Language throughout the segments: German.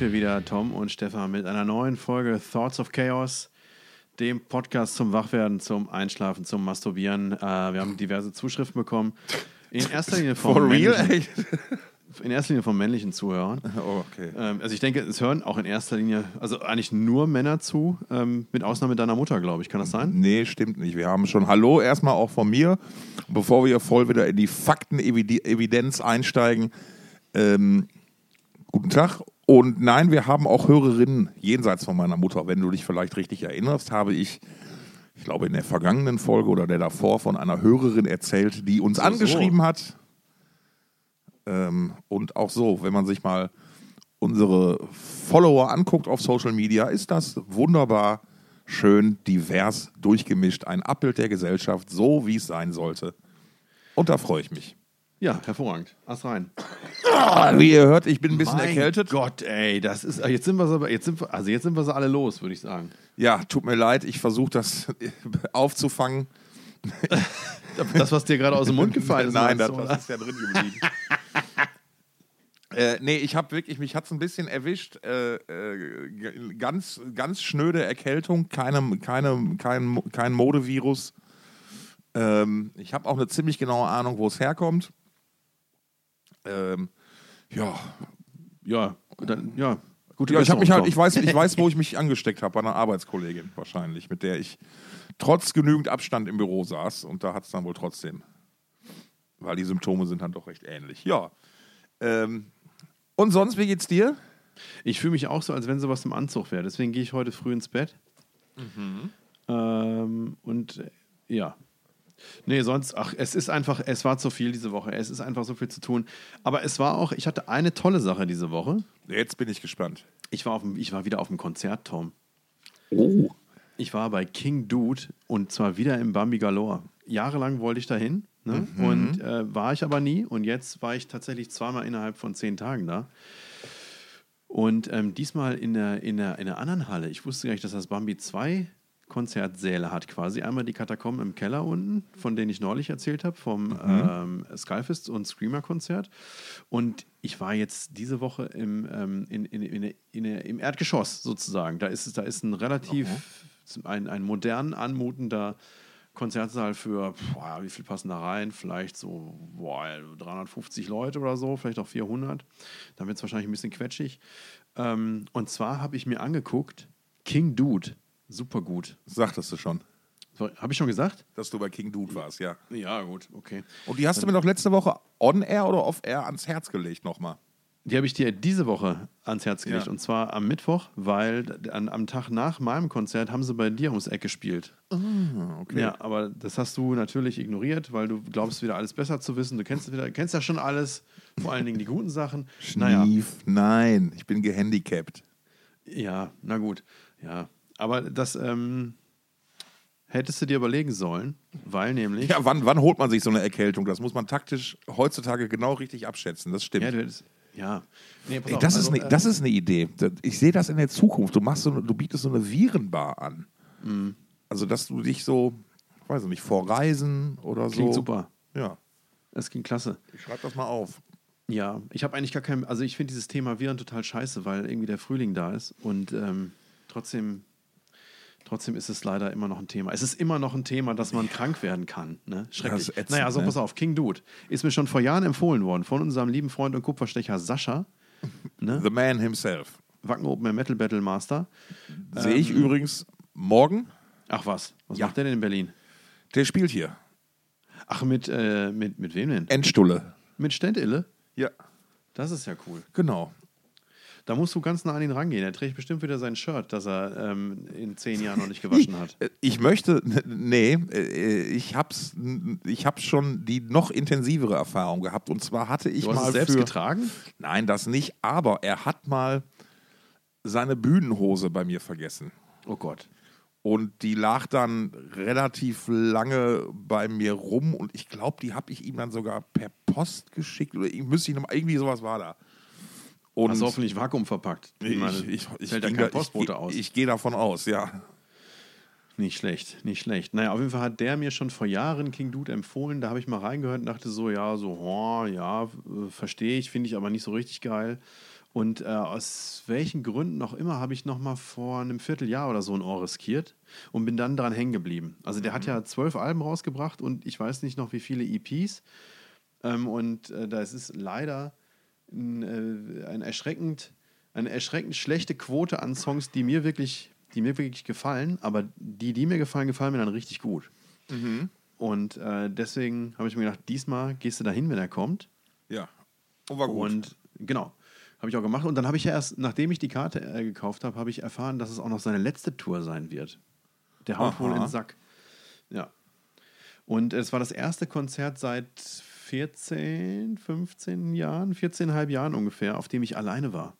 wir wieder, Tom und Stefan, mit einer neuen Folge Thoughts of Chaos, dem Podcast zum Wachwerden, zum Einschlafen, zum Masturbieren. Äh, wir haben diverse Zuschriften bekommen. In erster Linie vom For real? in erster Linie von männlichen Zuhörern. Oh, okay. Ähm, also ich denke, es hören auch in erster Linie, also eigentlich nur Männer zu, ähm, mit Ausnahme deiner Mutter, glaube ich. Kann das sein? Nee, stimmt nicht. Wir haben schon Hallo erstmal auch von mir. Bevor wir voll wieder in die Faktenevidenz einsteigen. Ähm, guten Tag. Und nein, wir haben auch Hörerinnen jenseits von meiner Mutter. Wenn du dich vielleicht richtig erinnerst, habe ich, ich glaube, in der vergangenen Folge oder der davor von einer Hörerin erzählt, die uns so. angeschrieben hat. Ähm, und auch so, wenn man sich mal unsere Follower anguckt auf Social Media, ist das wunderbar, schön, divers, durchgemischt. Ein Abbild der Gesellschaft, so wie es sein sollte. Und da freue ich mich. Ja, hervorragend. Ast rein. Ah, wie ihr hört, ich bin ein bisschen mein erkältet. Gott, ey, das ist, jetzt sind wir so, jetzt sind wir, also jetzt sind wir so alle los, würde ich sagen. Ja, tut mir leid, ich versuche das aufzufangen. Das, was dir gerade aus dem Mund gefallen ist. Nein, das, oder? das ist ja drin geblieben. äh, nee, ich habe wirklich, mich hat es ein bisschen erwischt. Äh, äh, ganz, ganz schnöde Erkältung, keine, keine, kein, kein Modevirus. Ähm, ich habe auch eine ziemlich genaue Ahnung, wo es herkommt. Ähm, ja, Ja, dann, ja. Gute ja, ich, mich halt, ich, weiß, ich weiß, wo ich mich angesteckt habe, bei einer Arbeitskollegin wahrscheinlich, mit der ich trotz genügend Abstand im Büro saß. Und da hat es dann wohl trotzdem. Weil die Symptome sind dann doch recht ähnlich. Ja. Ähm, und sonst, wie geht's dir? Ich fühle mich auch so, als wenn sowas im Anzug wäre. Deswegen gehe ich heute früh ins Bett. Mhm. Ähm, und ja. Nee, sonst, ach, es ist einfach, es war zu viel diese Woche. Es ist einfach so viel zu tun. Aber es war auch, ich hatte eine tolle Sache diese Woche. Jetzt bin ich gespannt. Ich war, auf dem, ich war wieder auf dem Konzert, Tom. Oh. Ich war bei King Dude und zwar wieder im Bambi Galore. Jahrelang wollte ich dahin ne? Mhm. und äh, war ich aber nie. Und jetzt war ich tatsächlich zweimal innerhalb von zehn Tagen da. Und ähm, diesmal in der, in, der, in der anderen Halle. Ich wusste gar nicht, dass das Bambi zwei Konzertsäle hat quasi. Einmal die Katakomben im Keller unten, von denen ich neulich erzählt habe, vom ähm, Skyfist und Screamer-Konzert. Und ich war jetzt diese Woche im, ähm, in, in, in, in, im Erdgeschoss sozusagen. Da ist, es- da ist ein relativ, ein, ein modern anmutender Konzertsaal für, boah, wie viel passen da rein? Vielleicht so boah, 350 Leute oder so, vielleicht auch 400. Dann wird es wahrscheinlich ein bisschen quetschig. Ähm, und zwar habe ich mir angeguckt, King Dude, super gut. Sagtest du schon, Habe ich schon gesagt? dass du bei King Dude warst, ja. Ja, gut, okay. Und die hast du mir doch letzte Woche on-air oder off-air ans Herz gelegt nochmal. Die habe ich dir diese Woche ans Herz gelegt. Ja. Und zwar am Mittwoch, weil an, am Tag nach meinem Konzert haben sie bei dir ums Eck gespielt. Ah, okay. Ja, aber das hast du natürlich ignoriert, weil du glaubst, wieder alles besser zu wissen. Du kennst, wieder, kennst ja schon alles, vor allen Dingen die guten Sachen. Naja, Schnief, nein, ich bin gehandicapt. ja, na gut. Ja, aber das ähm, hättest du dir überlegen sollen, weil nämlich. Ja, wann, wann holt man sich so eine Erkältung? Das muss man taktisch heutzutage genau richtig abschätzen. Das stimmt. Ja, hättest, ja. Nee, Ey, das, also, ist eine, das ist eine Idee. Ich sehe das in der Zukunft. Du, machst so, eine- du bietest so eine Virenbar an. Mhm. Also, dass du dich so, ich weiß nicht, vor Reisen oder so. Klingt super. Ja, Das ging klasse. ich schreibe das mal auf. Ja, ich habe eigentlich gar kein, also ich finde dieses Thema Viren total scheiße, weil irgendwie der Frühling da ist und ähm, trotzdem, trotzdem ist es leider immer noch ein Thema. Es ist immer noch ein Thema, dass man krank werden kann. Ne? Schrecklich. Ätzend, naja, so ne? pass auf, King Dude ist mir schon vor Jahren empfohlen worden von unserem lieben Freund und Kupferstecher Sascha, ne? The Man himself. Wacken Open Air Metal Battle Master. Sehe ich übrigens morgen. Ach was, was Ja. macht der denn in Berlin? Der spielt hier. Ach, mit, äh, mit, mit wem denn? Endstulle. Mit Stendille? Ja, Das ist ja cool. genau. Da musst du ganz nah an ihn rangehen. Er trägt bestimmt wieder sein Shirt, das er ähm, in zehn Jahren noch nicht gewaschen hat. Äh, Ich möchte, nee, äh, ich hab's, ich hab's schon die noch intensivere Erfahrung gehabt. Und zwar hatte ich Du hast mal es selbst für, getragen? Nein, das nicht, aber er hat mal seine Bühnenhose bei mir vergessen. Oh Gott. Und die lag dann relativ lange bei mir rum und ich glaube, die habe ich ihm dann sogar per Post geschickt oder irgendwie sowas war da. Und Hast du hoffentlich Vakuum verpackt. ich, meine, ich, ich, fällt da ging kein da- Postbote ich, aus. Ich gehe davon aus, ja. Nicht schlecht, nicht schlecht. Naja, auf jeden Fall hat der mir schon vor Jahren King Dude empfohlen. Da habe ich mal reingehört und dachte so, ja, so, oh, ja, verstehe ich, finde ich aber nicht so richtig geil. Und äh, aus welchen Gründen auch immer habe ich noch mal vor einem Vierteljahr oder so ein Ohr riskiert und bin dann dran hängen geblieben. Also der hat ja zwölf Alben rausgebracht und ich weiß nicht noch wie viele EPs. Ähm, und äh, da ist es leider ein, äh, ein erschreckend, eine erschreckend schlechte Quote an Songs, die mir wirklich, die mir wirklich gefallen. Aber die, die mir gefallen, gefallen mir dann richtig gut. Und äh, deswegen habe ich mir gedacht, diesmal gehst du dahin, wenn er kommt. Ja. Und war gut. Und genau, habe ich auch gemacht. Und dann habe ich ja erst, nachdem ich die Karte äh, gekauft habe, habe ich erfahren, dass es auch noch seine letzte Tour sein wird. Der haut wohl Aha. in den Sack. Ja. Und es war das erste Konzert seit 14, 15 Jahren, 14,5 Jahren ungefähr, auf dem ich alleine war.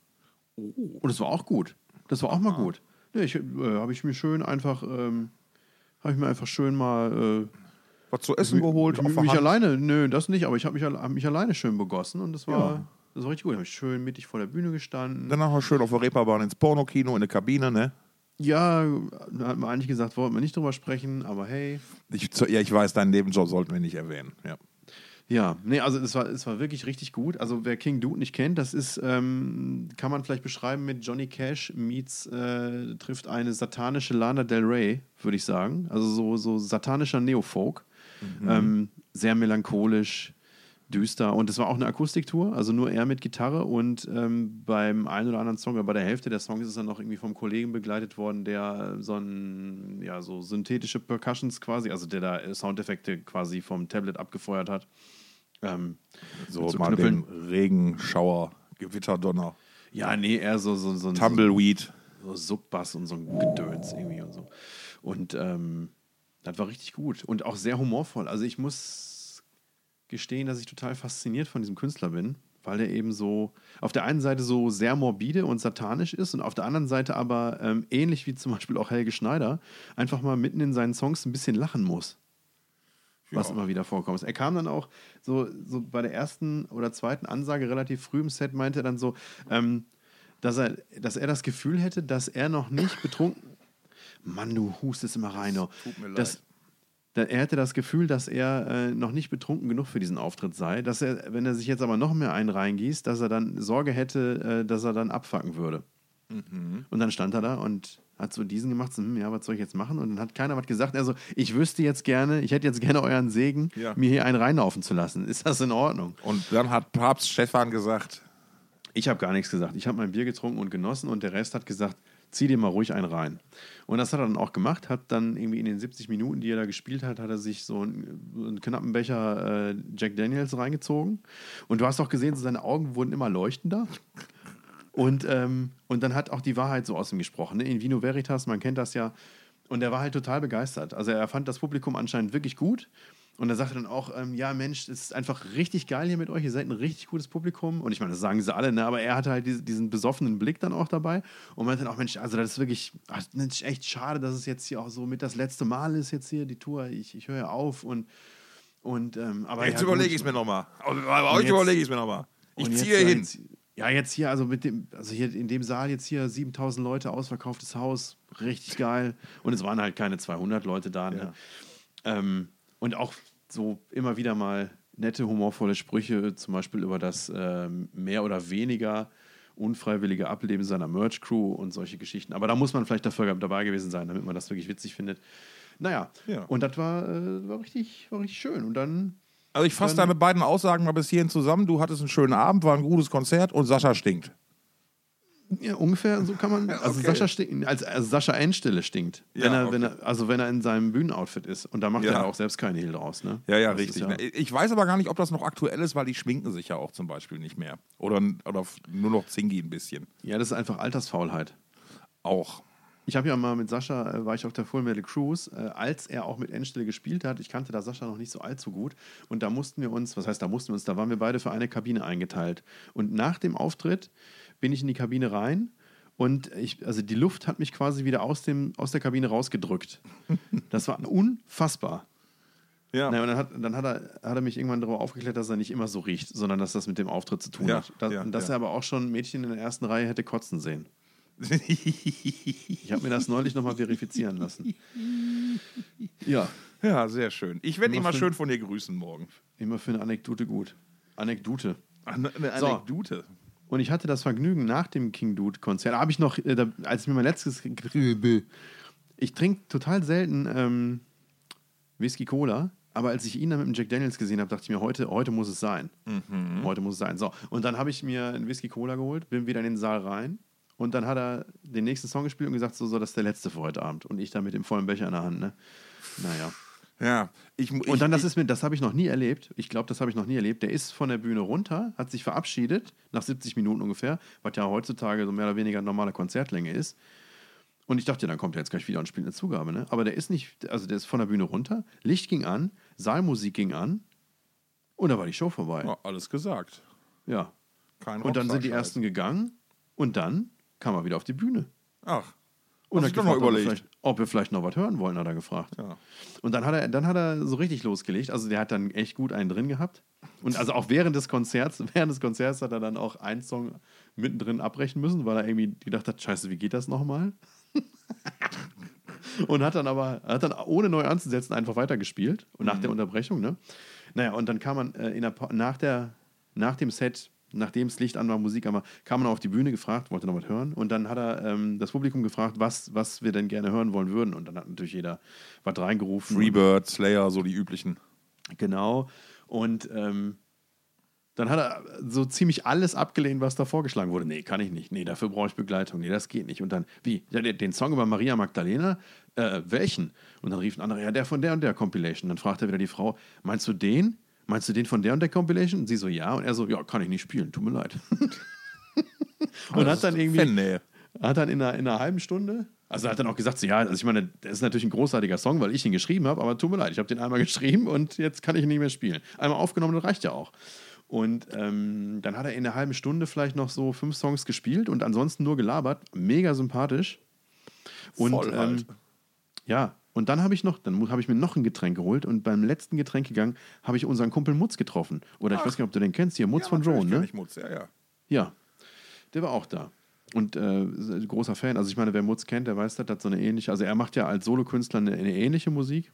Und es war auch gut. Das war auch mal gut. Nee, ich, äh, habe ich mir schön einfach, ähm, habe ich mir einfach schön mal äh, was zu essen geholt. mich, auf der mich Hand. alleine, nö, das nicht, aber ich habe mich, hab mich alleine schön begossen und das war, Ja. das war richtig gut. Ich habe schön mittig vor der Bühne gestanden. Danach noch schön auf der Reeperbahn ins Pornokino in der Kabine, ne? ja, da hat man eigentlich gesagt, wollten wir nicht drüber sprechen, aber hey. Ich, ja, ich weiß, deinen Nebenjob sollten wir nicht erwähnen. Ja. Ja, nee, also es war, es war wirklich richtig gut. Also wer King Dude nicht kennt, das ist, ähm, kann man vielleicht beschreiben mit Johnny Cash meets, äh, trifft eine satanische Lana Del Rey, würde ich sagen. Also so, so satanischer Neofolk. Ähm, sehr melancholisch, düster. Und es war auch eine Akustiktour, also nur er mit Gitarre. Und ähm, beim einen oder anderen Song, bei der Hälfte der Songs ist er noch irgendwie vom Kollegen begleitet worden, der so ein, ja, so synthetische Percussions quasi, also der da Soundeffekte quasi vom Tablet abgefeuert hat. Ähm, So so mal Knüppeln. den Regenschauer, Gewitterdonner, Ja, nee, eher so, so, so ein Tumbleweed. so Subbass und so ein Gedöns irgendwie und so. Und ähm, das war richtig gut und auch sehr humorvoll. Also ich muss gestehen, dass ich total fasziniert von diesem Künstler bin, weil er eben so auf der einen Seite so sehr morbide und satanisch ist und auf der anderen Seite aber ähm, ähnlich wie zum Beispiel auch Helge Schneider einfach mal mitten in seinen Songs ein bisschen lachen muss. Was Ja. immer wieder vorkommt. Er kam dann auch so, so bei der ersten oder zweiten Ansage relativ früh im Set, meinte er dann so, ähm, dass, er, dass er das Gefühl hätte, dass er noch nicht betrunken. Mann, du hustest immer rein. Tut mir leid. dass, da, er hätte das Gefühl, dass er äh, noch nicht betrunken genug für diesen Auftritt sei. Dass er, wenn er sich jetzt aber noch mehr einen reingießt, dass er dann Sorge hätte, äh, dass er dann abfacken würde. Mhm. Und dann stand er da und hat so diesen gemacht, so, hm, ja, was soll ich jetzt machen? Und dann hat keiner was gesagt. Also, ich wüsste jetzt gerne, ich hätte jetzt gerne euren Segen, Ja. mir hier einen reinlaufen zu lassen. Ist das in Ordnung? Und dann hat Papst Stefan gesagt, Ich habe gar nichts gesagt. Ich habe mein Bier getrunken und genossen und der Rest hat gesagt, zieh dir mal ruhig einen rein. Und das hat er dann auch gemacht, hat dann irgendwie in den 70 Minuten, die er da gespielt hat, hat er sich so einen, einen knappen Becher äh, Jack Daniels reingezogen. Und du hast auch gesehen, so seine Augen wurden immer leuchtender. Und, ähm, und dann hat auch die Wahrheit so aus ihm gesprochen. Ne? In Vino Veritas, man kennt das ja. Und er war halt total begeistert. Also er fand das Publikum anscheinend wirklich gut. Und er sagte dann auch, ähm, ja Mensch, es ist einfach richtig geil hier mit euch. Ihr seid ein richtig gutes Publikum. Und ich meine, das sagen sie alle, ne? aber er hatte halt diese, diesen besoffenen Blick dann auch dabei. Und meinte dann auch, Mensch, also das ist wirklich ach, echt schade, dass es jetzt hier auch so mit das letzte Mal ist jetzt hier die Tour. Ich, ich höre ja auf und, und ähm, aber jetzt ja, überlege ich es mir nochmal. Bei euch überlege ich es mir nochmal. Ich ziehe hin. Jetzt, ja, jetzt hier, also mit dem, also hier in dem Saal jetzt hier 7000 Leute, ausverkauftes Haus, richtig geil. Und es waren halt keine 200 Leute da. Ne? Ähm, und auch so immer wieder mal nette, humorvolle Sprüche, zum Beispiel über das ähm, mehr oder weniger unfreiwillige Ableben seiner Merch-Crew und solche Geschichten. Aber da muss man vielleicht dafür dabei gewesen sein, damit man das wirklich witzig findet. Naja, Ja. und das war, äh, war, richtig, war richtig schön. Und dann Also ich fasse deine beiden Aussagen mal bis hierhin zusammen. Du hattest einen schönen Abend, war ein gutes Konzert und Sascha stinkt. Ja, ungefähr so kann man. Also Okay. Sascha stinkt, als, also Sascha Endstelle stinkt. Wenn Ja, er, wenn okay. er, also wenn er in seinem Bühnenoutfit ist. Und da macht Ja. er auch selbst keine Hehl draus, ne? Ja, ja, Das richtig. ne? Ich weiß aber gar nicht, ob das noch aktuell ist, weil die schminken sich ja auch zum Beispiel nicht mehr. Oder, oder nur noch Zingi ein bisschen. Ja, das ist einfach Altersfaulheit. Auch. Ich habe ja mal mit Sascha, äh, war ich auf der Full Metal Cruise, äh, als er auch mit Endstelle gespielt hat. Ich kannte da Sascha noch nicht so allzu gut. Und da mussten wir uns, was heißt, da mussten wir uns, da waren wir beide für eine Kabine eingeteilt. Und nach dem Auftritt bin ich in die Kabine rein und ich, also die Luft hat mich quasi wieder aus, dem, aus der Kabine rausgedrückt. Das war unfassbar. Ja. Na, und dann, hat, dann hat, er, hat er mich irgendwann darüber aufgeklärt, dass er nicht immer so riecht, sondern dass das mit dem Auftritt zu tun Ja, hat. Das, ja, und dass ja. er aber auch schon Mädchen in der ersten Reihe hätte kotzen sehen. Ich habe mir das neulich nochmal verifizieren lassen. Ja, ja, sehr schön. Ich werde mal für- schön von dir grüßen morgen. immer für eine Anekdote gut. Anekdote. Eine, eine So. Anekdote. Und ich hatte das Vergnügen nach dem King Dude Konzert, habe ich noch, äh, als ich mir mein letztes, ich trinke total selten ähm, Whisky Cola, aber als ich ihn dann mit dem Jack Daniels gesehen habe, dachte ich mir, heute, heute muss es sein. Heute muss es sein. So, und dann habe ich mir einen Whisky Cola geholt, bin wieder in den Saal rein und dann hat er den nächsten Song gespielt und gesagt, so, so das ist der letzte für heute Abend. Und ich da mit dem vollen Becher in der Hand, ne? Naja. Ja, ich, ich, Und dann, das ist mir, das habe ich noch nie erlebt. Ich glaube, das habe ich noch nie erlebt. Der ist von der Bühne runter, hat sich verabschiedet, nach 70 Minuten ungefähr, was ja heutzutage so mehr oder weniger normale Konzertlänge ist. Und ich dachte, dann kommt er jetzt gleich wieder und spielt eine Zugabe, ne? Aber der ist nicht, also der ist von der Bühne runter, Licht ging an, Saalmusik ging an und da war die Show vorbei. Ja, alles gesagt. Ja. Kein Und dann sind die ersten gegangen und dann kam er wieder auf die Bühne. Ach. Und hat noch gefragt, ob wir, überlegt. vielleicht, ob wir vielleicht noch was hören wollen, hat er gefragt. Ja. Und dann hat, er, dann hat er so richtig losgelegt. Also der hat dann echt gut einen drin gehabt. Und also auch während des Konzerts, während des Konzerts hat er dann auch einen Song mittendrin abbrechen müssen, weil er irgendwie gedacht hat, scheiße, wie geht das nochmal? und hat dann aber, hat dann ohne neu anzusetzen einfach weitergespielt. Und nach der Unterbrechung, ne? Naja, und dann kam man äh, in der, Pa- nach, der, nach dem Set, nachdem das Licht an war, Musik an war, kam man auf die Bühne gefragt, wollte noch was hören. Und dann hat er ähm, das Publikum gefragt, was, was wir denn gerne hören wollen würden. Und dann hat natürlich jeder was reingerufen. Freebird, Slayer, so die üblichen. Genau. Und ähm, dann hat er so ziemlich alles abgelehnt, was da vorgeschlagen wurde. Nee, kann ich nicht. Nee, dafür brauche ich Begleitung. Nee, das geht nicht. Und dann, wie? Ja, den, den Song über Maria Magdalena? Äh, welchen? Und dann rief ein anderer, ja, der von der und der Compilation. Dann fragte er wieder die Frau, meinst du den? Meinst du den von der und der Compilation? Und sie so, ja. Und er so, ja, kann ich nicht spielen, tut mir leid. und hat dann irgendwie Fannähe. hat dann in einer, in einer halben Stunde, also hat dann auch gesagt, so, ja, also ich meine, das ist natürlich ein großartiger Song, weil ich ihn geschrieben habe, aber tut mir leid, ich habe den einmal geschrieben und jetzt kann ich ihn nicht mehr spielen. Einmal aufgenommen, das reicht ja auch. Und ähm, dann hat er in einer halben Stunde vielleicht noch so fünf Songs gespielt und ansonsten nur gelabert. Mega sympathisch. Und Voll halt. ähm, ja, und dann habe ich noch, dann habe ich mir noch ein Getränk geholt und beim letzten Getränk gegangen habe ich unseren Kumpel Mutz getroffen. Oder ich weiß gar nicht, ob du den kennst, hier, Mutz Ja, von Drone, ne? Ich Mutz, ja, ja. Ja, der war auch da. Und äh, großer Fan. Also ich meine, wer Mutz kennt, der weiß, das hat so eine ähnliche, also er macht ja als Solokünstler eine, eine ähnliche Musik.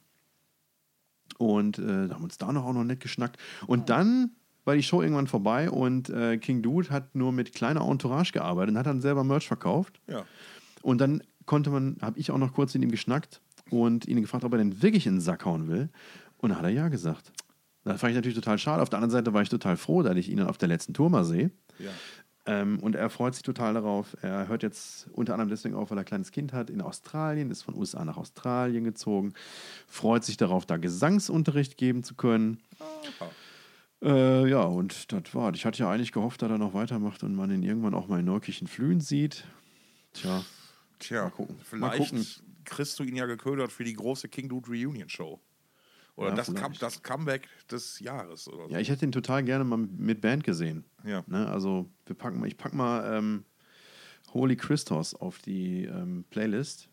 Und äh, da haben wir uns da noch auch noch nett geschnackt. Und dann war die Show irgendwann vorbei und äh, King Dude hat nur mit kleiner Entourage gearbeitet und hat dann selber Merch verkauft. ja. Und dann konnte man, habe ich auch noch kurz mit ihm geschnackt und ihn gefragt, ob er denn wirklich in den Sack hauen will. Und dann hat er ja gesagt. Das fand ich natürlich total schade. Auf der anderen Seite war ich total froh, dass ich ihn dann auf der letzten Tour mal sehe. ja. Ähm, und er freut sich total darauf. Er hört jetzt unter anderem deswegen auf, weil er ein kleines Kind hat in Australien, ist von USA nach Australien gezogen, freut sich darauf, da Gesangsunterricht geben zu können. Äh, ja, und das war. Ich hatte ja eigentlich gehofft, dass er noch weitermacht und man ihn irgendwann auch mal in Neukirchen Flühen sieht. Tja, Tja, Mal gucken. Mal vielleicht gucken. Kriegst du ihn ja geködert für die große King Dude Reunion Show. Oder Ja, das. Come- das Comeback des Jahres oder so. ja, ich hätte ihn total gerne mal mit Band gesehen. Ja. Ne? Also, wir packen mal, ich pack mal ähm, Holy Christos auf die ähm, Playlist.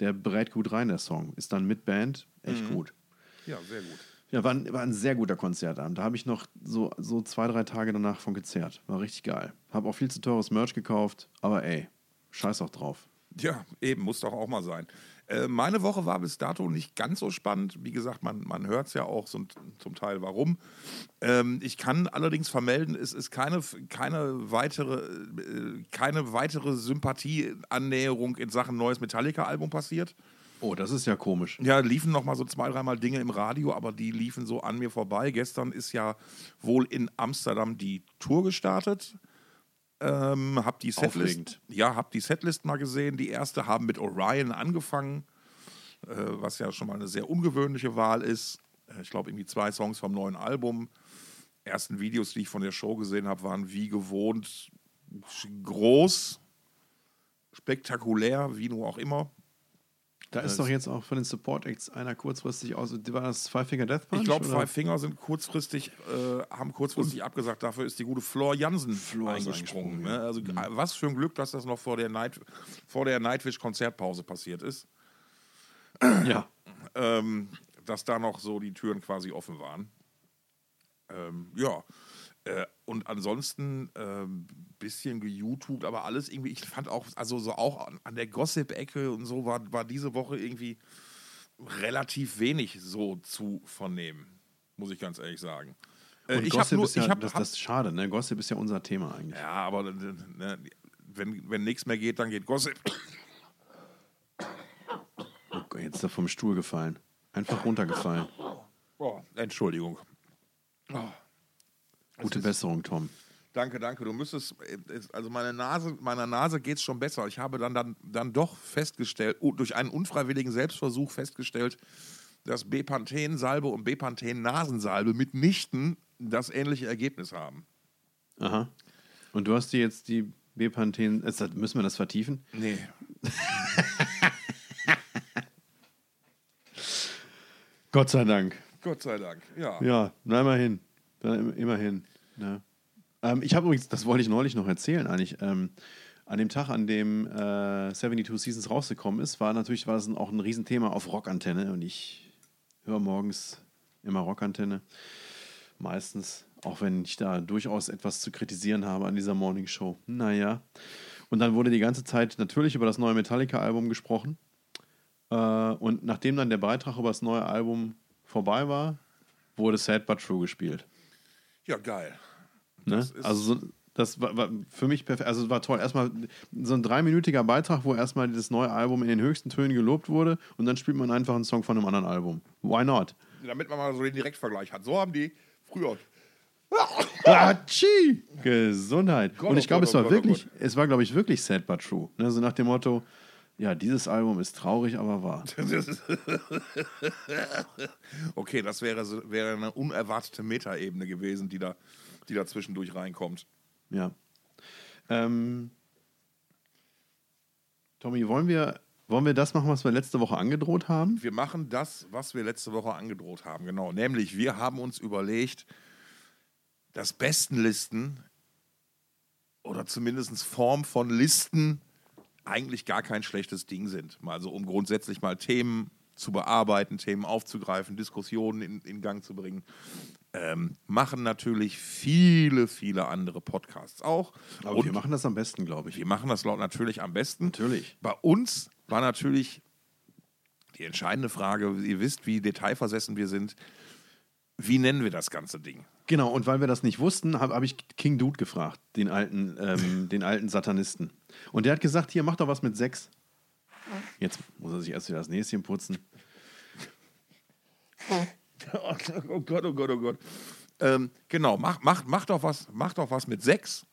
Der berät gut rein, der Song. Ist dann mit Band echt gut. ja, sehr gut. Ja, war ein, war ein sehr guter Konzertabend. Da habe ich noch so, so zwei, drei Tage danach von gezerrt. War richtig geil. Habe auch viel zu teures Merch gekauft, aber ey, scheiß auch drauf. Ja, eben, muss doch auch mal sein. Äh, meine Woche war bis dato nicht ganz so spannend. Wie gesagt, man, man hört es ja auch so, zum Teil warum. Ähm, ich kann allerdings vermelden, es ist keine, keine, weitere, äh, keine weitere Sympathieannäherung in Sachen neues Metallica-Album passiert. Oh, das ist ja komisch. Ja, liefen noch mal so zwei, dreimal Dinge im Radio, aber die liefen so an mir vorbei. Gestern ist ja wohl in Amsterdam die Tour gestartet. Ähm, hab die Setlist, ja, hab die Setlist mal gesehen. Die erste haben mit Orion angefangen, äh, was ja schon mal eine sehr ungewöhnliche Wahl ist. Äh, Ich glaube, irgendwie zwei Songs vom neuen Album. Ersten Videos, die ich von der Show gesehen habe, waren wie gewohnt groß, spektakulär, wie nur auch immer. Da ist doch jetzt auch von den Support Acts einer kurzfristig aus. War das Five Finger Death Punch? Ich glaube? Five Finger sind kurzfristig, äh, haben kurzfristig abgesagt. Dafür ist die gute Flor Jansen Flor eingesprungen. Ne? Also äh, was für ein Glück, dass das noch vor der, Night, vor der Nightwish-Konzertpause passiert ist. Ja. Ähm, dass da noch so die Türen quasi offen waren. Ähm, ja. Äh, und ansonsten ähm, bisschen geYouTubed, aber alles irgendwie, ich fand auch, also so auch an, an der Gossip-Ecke und so war, war diese Woche irgendwie relativ wenig so zu vernehmen, muss ich ganz ehrlich sagen. Äh, Und ich Gossip nur- ist ja, hab- das, das ist schade, ne? Gossip ist ja unser Thema eigentlich. Ja, aber äh, ne, wenn, wenn nichts mehr geht, dann geht Gossip. Oh jetzt ist er vom Stuhl gefallen. Einfach runtergefallen. Oh, Entschuldigung. Gute Besserung, Tom. Danke, danke. Du müsstest, es- also meine Nase, meiner Nase geht es schon besser. Ich habe dann, dann, dann doch festgestellt, oh, durch einen unfreiwilligen Selbstversuch festgestellt, dass Bepanthen-Salbe und Bepanthen-Nasensalbe mitnichten das ähnliche Ergebnis haben. Aha. Und du hast dir jetzt die Bepanthen. Ist Müssen wir das vertiefen? Nee. Gott sei Dank. Gott sei Dank. Ja. Ja, na immerhin. Immerhin. Ne? Ähm, ich habe übrigens, das wollte ich neulich noch erzählen, eigentlich. Ähm, an dem Tag, an dem äh, 72 Seasons rausgekommen ist, war natürlich war das auch ein Riesenthema auf Rockantenne. Und ich höre morgens immer Rockantenne. Meistens, auch wenn ich da durchaus etwas zu kritisieren habe an dieser Morning Show. Naja. Und dann wurde die ganze Zeit natürlich über das neue Metallica-Album gesprochen. Äh, und nachdem dann der Beitrag über das neue Album vorbei war, wurde Sad But True gespielt. Ja, geil. Ne? Also so, das war, war für mich perfekt. Also es war toll. Erstmal so ein dreiminütiger Beitrag, wo erstmal das neue Album in den höchsten Tönen gelobt wurde und dann spielt man einfach einen Song von einem anderen Album. Why not? Damit man mal so den Direktvergleich hat. So haben die früher. Atschi! Gesundheit. Gott, und ich oh glaube, es oh war Gott, oh wirklich, es war, glaube ich, wirklich sad but true. Ne? So nach dem Motto, ja, dieses Album ist traurig, aber wahr. okay, das wäre, wäre eine unerwartete Metaebene gewesen, die da, die da zwischendurch reinkommt. Ja. Ähm, Tommy, wollen wir, wollen wir das machen, was wir letzte Woche angedroht haben? Wir machen das, was wir letzte Woche angedroht haben, genau. Nämlich, wir haben uns überlegt, dass Bestenlisten oder zumindest Form von Listen eigentlich gar kein schlechtes Ding sind. Mal so, um grundsätzlich mal Themen zu bearbeiten, Themen aufzugreifen, Diskussionen in, in Gang zu bringen. Ähm, machen natürlich viele, viele andere Podcasts auch. Aber Und wir machen das am besten, glaube ich. wir machen das laut natürlich am besten. Natürlich. Bei uns war natürlich die entscheidende Frage, ihr wisst, wie detailversessen wir sind. Wie nennen wir das ganze Ding? Genau, und weil wir das nicht wussten, habe hab ich King Dude gefragt, den alten, ähm, den alten Satanisten. Und der hat gesagt, hier, mach doch was mit sechs. Jetzt muss er sich erst wieder das Näschen putzen. Oh Gott, oh Gott, oh Gott. Ähm, genau, mach, mach, mach, doch was, mach doch was mit sechs.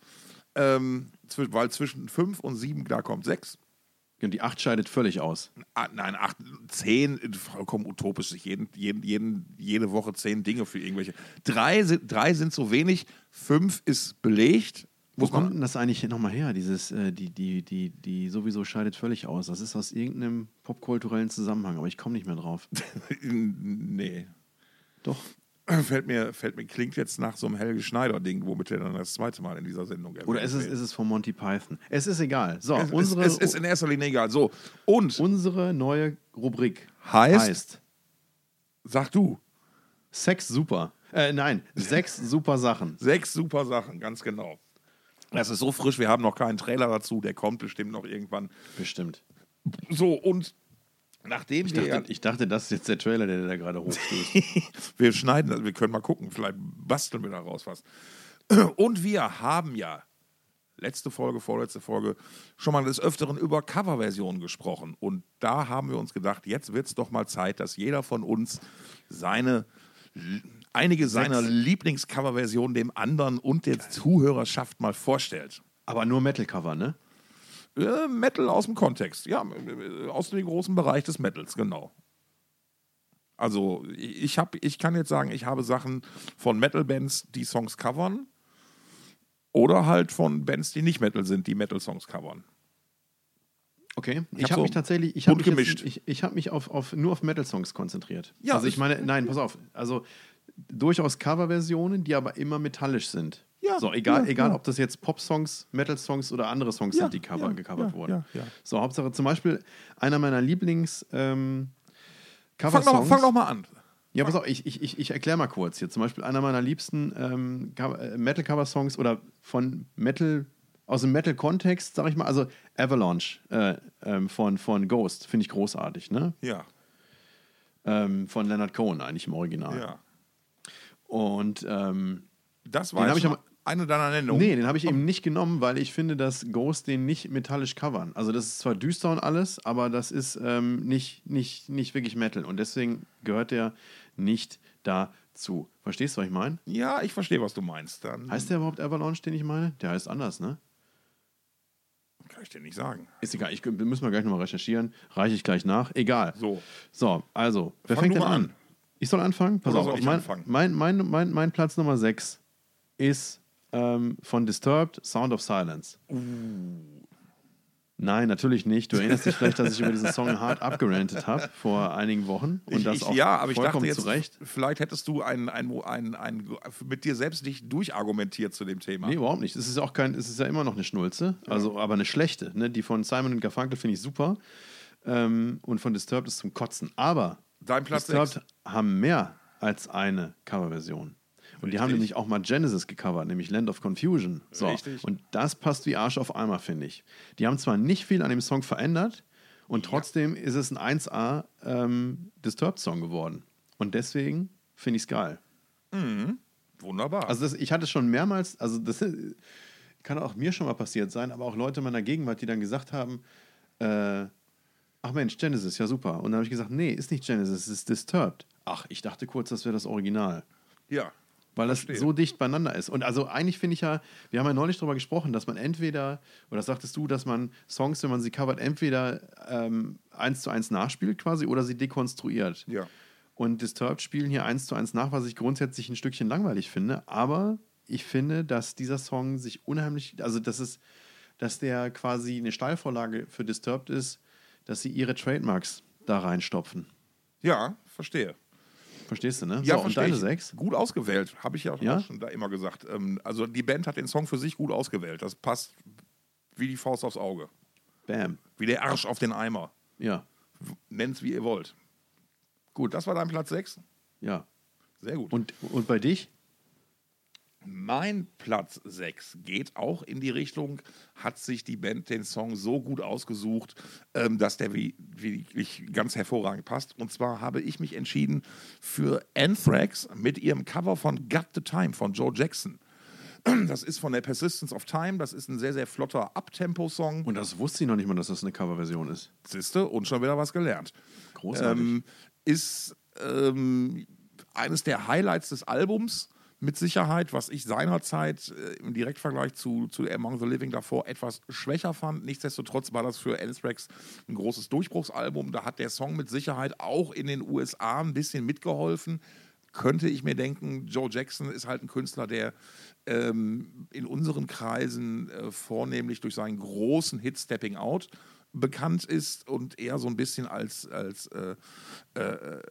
Ähm, weil zwischen fünf und sieben, da kommt sechs. Und die acht scheidet völlig aus. Ah, nein, acht, zehn, vollkommen utopisch, sich jeden, jeden, jeden, jede Woche zehn Dinge für irgendwelche. Drei sind, drei sind zu wenig, fünf ist belegt. Wo Muss kommt denn das eigentlich nochmal her, dieses, äh, die, die, die, die sowieso scheidet völlig aus? Das ist aus irgendeinem popkulturellen Zusammenhang, aber ich komme nicht mehr drauf. nee. Doch. Fällt mir, fällt mir, klingt jetzt nach so einem Helge Schneider-Ding, womit er dann das zweite Mal in dieser Sendung erwähnt Oder ist es, ist es von Monty Python? Es ist egal. So, es, unsere, es, es ist in erster Linie egal. So, und unsere neue Rubrik Heißt? sag du, Sex super. Äh, nein, sechs super Sachen. sechs super Sachen, ganz genau. Das ist so frisch, wir haben noch keinen Trailer dazu, der kommt bestimmt noch irgendwann. Bestimmt. So, und nachdem Ich dachte, ich dachte, das ist jetzt der Trailer, der da gerade hochstößt. wir schneiden, das, wir können mal gucken, vielleicht basteln wir daraus was. Und wir haben ja letzte Folge, vorletzte Folge schon mal des Öfteren über Coverversionen gesprochen. Und da haben wir uns gedacht, jetzt wird es doch mal Zeit, dass jeder von uns seine einige seiner Lieblingscoverversionen dem anderen und der Zuhörerschaft mal vorstellt. Aber nur Metal-Cover, ne? Äh, Metal aus dem Kontext, ja, aus dem großen Bereich des Metals, genau. Also ich, hab, ich kann jetzt sagen, ich habe Sachen von Metal-Bands, die Songs covern, oder halt von Bands, die nicht Metal sind, die Metal-Songs covern. Okay. Ich Ich, hab habe so mich tatsächlich, ich habe mich, jetzt, ich, ich hab mich auf, auf, nur auf Metal-Songs konzentriert. Ja, also ich meine, nein, pass auf. Also durchaus Coverversionen, die aber immer metallisch sind. Ja, So, egal, ja, egal ja. ob das jetzt Pop-Songs, Metal-Songs oder andere Songs Ja, sind, die cover, ja, gecovert ja, wurden. ja, ja. So, Hauptsache zum Beispiel einer meiner Lieblings- ähm, Fang doch, fang doch mal an. Ja, pass auf, ich, ich, ich, ich erkläre mal kurz hier. Zum Beispiel einer meiner liebsten ähm, Cover- äh, Metal-Cover-Songs oder von Metal, aus dem Metal-Kontext, sag ich mal, also Avalanche äh, ähm, von, von Ghost, finde ich großartig, ne? Ja, Ähm, von Leonard Cohen eigentlich im Original. ja. Und ähm, Das war ich schon aber- eine deiner Nennungen. Nee, den habe ich eben nicht genommen, weil ich finde, dass Ghost den nicht metallisch covern. Also das ist zwar düster und alles, aber das ist ähm, nicht, nicht, nicht wirklich Metal. Und deswegen gehört der nicht dazu. Verstehst du, was ich meine? Ja, ich verstehe, was du meinst. Dann Heißt der überhaupt Avalanche, den ich meine? Der heißt anders, ne? kann ich dir nicht sagen. Ist egal, ich, müssen wir gleich nochmal recherchieren. Reiche ich gleich nach. Egal. So. So, also, wer Fang fängt denn an? an. Ich soll anfangen? Pass Oder auf, soll ich mein, anfangen? Mein, mein, mein, mein Platz Nummer 6 ist ähm, von Disturbed Sound of Silence. Uh. Nein, natürlich nicht. Du erinnerst dich vielleicht, dass ich über diesen Song hart abgerantet habe vor einigen Wochen. Und Ich, das ich, auch ja, aber ich dachte vollkommen jetzt, zu Recht. vielleicht hättest du ein, ein, ein, ein, mit dir selbst nicht durchargumentiert zu dem Thema. Nee, überhaupt nicht. Es ist auch kein, es ist ja immer noch eine Schnulze, also aber eine schlechte. Ne? Die von Simon und Garfunkel finde ich super. Ähm, und von Disturbed ist zum Kotzen. Aber Dein Platz Disturbed sechs. haben mehr als eine Coverversion. Und die haben Richtig. nämlich auch mal Genesis gecovert, nämlich Land of Confusion. So. Richtig. Und das passt wie Arsch auf Eimer, finde ich. Die haben zwar nicht viel an dem Song verändert und trotzdem ist es ein 1A ähm, Disturbed-Song geworden. Und deswegen finde ich es geil. Wunderbar. Also das, ich hatte schon mehrmals, also das äh, kann auch mir schon mal passiert sein, aber auch Leute in meiner Gegenwart, die dann gesagt haben, äh, ach Mensch, Genesis, ja super. Und dann habe ich gesagt, nee, ist nicht Genesis, es ist Disturbed. Ach, ich dachte kurz, das wäre das Original. ja. Weil das Verstehe. so dicht beieinander ist. Und also eigentlich finde ich ja, wir haben ja neulich darüber gesprochen, dass man entweder, oder sagtest du, dass man Songs, wenn man sie covert, entweder ähm, eins zu eins nachspielt quasi oder sie dekonstruiert. Ja. Und Disturbed spielen hier eins zu eins nach, was ich grundsätzlich ein Stückchen langweilig finde. Aber ich finde, dass dieser Song sich unheimlich, also dass es, dass der quasi eine Steilvorlage für Disturbed ist, dass sie ihre Trademarks da reinstopfen. Ja, verstehe. Verstehst du, ne? Ja, so, und deine ich. sechs? Gut ausgewählt, habe ich ja, Ja? schon da immer gesagt. Ähm, also die Band hat den Song für sich gut ausgewählt. Das passt wie die Faust aufs Auge. Bam. Wie der Arsch auf den Eimer. Ja, Nennt's wie ihr wollt. Gut, das war dein Platz 6. ja. Sehr gut. Und, und bei dich? Mein Platz 6 geht auch in die Richtung, hat sich die Band den Song so gut ausgesucht, ähm, dass der wirklich ganz hervorragend passt. Und zwar habe ich mich entschieden für Anthrax mit ihrem Cover von Got the Time von Joe Jackson. Das ist von der Persistence of Time, das ist ein sehr, sehr flotter Abtempo-Song. Und das wusste ich noch nicht mal, dass das eine Coverversion ist. Siehste, und schon wieder was gelernt. Großartig. Ähm, ist ähm, eines der Highlights des Albums mit Sicherheit, was ich seinerzeit äh, im Direktvergleich zu, zu Among the Living davor etwas schwächer fand. Nichtsdestotrotz war das für Anthrax ein großes Durchbruchsalbum. Da hat der Song mit Sicherheit auch in den USA ein bisschen mitgeholfen. Könnte ich mir denken, Joe Jackson ist halt ein Künstler, der ähm, in unseren Kreisen äh, vornehmlich durch seinen großen Hit Stepping Out bekannt ist und eher so ein bisschen als, als äh, äh,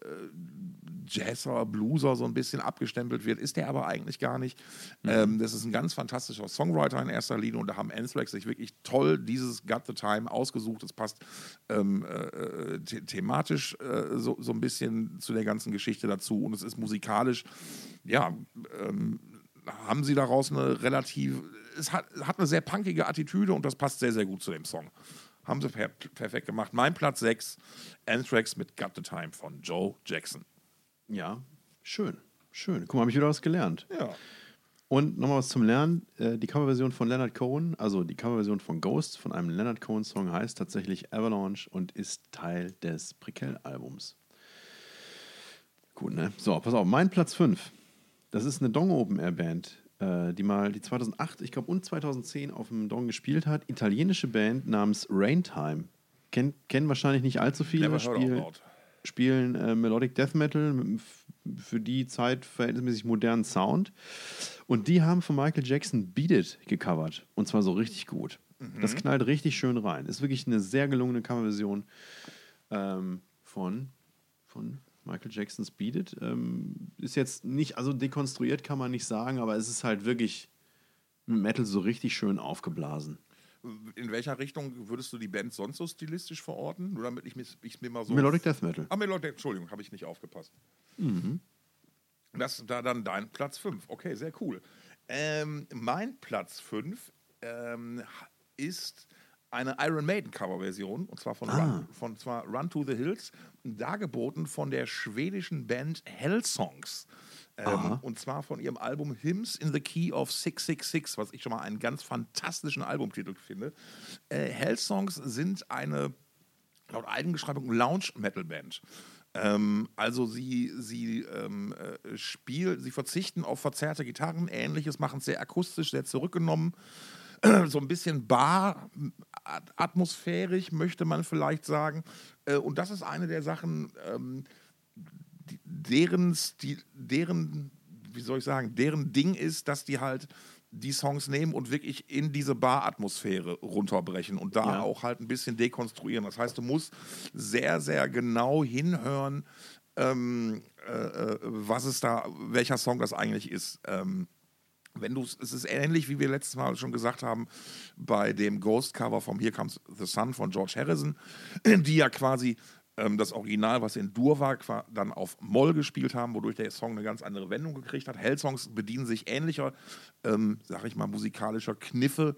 Jazzer, Blueser so ein bisschen abgestempelt wird, ist der aber eigentlich gar nicht. Ähm, das ist ein ganz fantastischer Songwriter in erster Linie und da haben Anthrax sich wirklich toll dieses Got the Time ausgesucht. Es passt ähm, äh, the thematisch äh, so, so ein bisschen zu der ganzen Geschichte dazu und es ist musikalisch, ja, ähm, haben sie daraus eine relativ, es hat, hat eine sehr punkige Attitüde und das passt sehr, sehr gut zu dem Song. Haben sie per perfekt gemacht. Mein Platz 6, Anthrax mit Got the Time von Joe Jackson. Ja, schön. Schön. Guck mal, habe ich wieder was gelernt. Ja. Und nochmal was zum Lernen. Äh, Die Coverversion von Leonard Cohen, also die Coverversion von Ghost von einem Leonard Cohen-Song heißt tatsächlich Avalanche und ist Teil des Prequel-Albums. Gut, ne? So, pass auf, mein Platz 5. Das ist eine Dong Open Air Band, die mal die 2008, ich glaube, und 2010 auf dem Dong gespielt hat. Italienische Band namens Raintime. Ken, kennen wahrscheinlich nicht allzu viele. Heard spielen- äh, Melodic Death Metal mit für die Zeit verhältnismäßig modernen Sound. Und die haben von Michael Jackson Beat It gecovert. Und zwar so richtig gut. Das knallt richtig schön rein. Ist wirklich eine sehr gelungene Coverversion ähm, von, von Michael Jacksons Beat It. Ähm, ist jetzt nicht, also dekonstruiert kann man nicht sagen, aber es ist halt wirklich mit Metal so richtig schön aufgeblasen. In welcher Richtung würdest du die Band sonst so stilistisch verorten? Nur damit ich es mir mal so. Melodic Death Metal. Ah, Melodic, Entschuldigung, habe ich nicht aufgepasst. Das da dann dein Platz 5. Okay, sehr cool. Ähm, mein Platz 5 ähm, ist eine Iron Maiden Coverversion und zwar von, Run, von zwar Run to the Hills, dargeboten von der schwedischen Band Hellsongs. Ähm, und zwar von ihrem Album Hymns in the Key of 666, was ich schon mal einen ganz fantastischen Albumtitel finde. Äh, Hellsongs sind eine, laut Eigenbeschreibung, Lounge-Metal-Band. Ähm, also sie, sie ähm, äh, spielen, sie verzichten auf verzerrte Gitarren, ähnliches, machen es sehr akustisch, sehr zurückgenommen. So ein bisschen bar-atmosphärisch, möchte man vielleicht sagen. Äh, und das ist eine der Sachen, ähm, deren, die, deren, wie soll ich sagen, deren Ding ist, dass die halt die Songs nehmen und wirklich in diese Bar-Atmosphäre runterbrechen und da ja. auch halt ein bisschen dekonstruieren. Das heißt, du musst sehr, sehr genau hinhören, ähm, äh, äh was es da, welcher Song das eigentlich ist. Ähm, wenn du es ist ähnlich wie wir letztes Mal schon gesagt haben bei dem Ghost Cover vom Here Comes the Sun von George Harrison, die ja quasi ähm, das Original, was in Dur war, dann auf Moll gespielt haben, wodurch der Song eine ganz andere Wendung gekriegt hat. Hellsongs bedienen sich ähnlicher, ähm, sag ich mal, musikalischer Kniffe.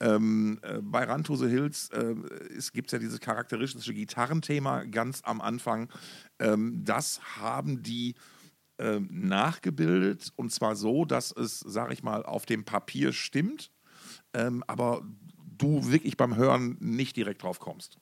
Ähm, äh, bei Run to the Hills äh, gibt es ja dieses charakteristische Gitarrenthema ganz am Anfang. Ähm, das haben die ähm, nachgebildet und zwar so, dass es, sag ich mal, auf dem Papier stimmt, ähm, aber du wirklich beim Hören nicht direkt drauf kommst.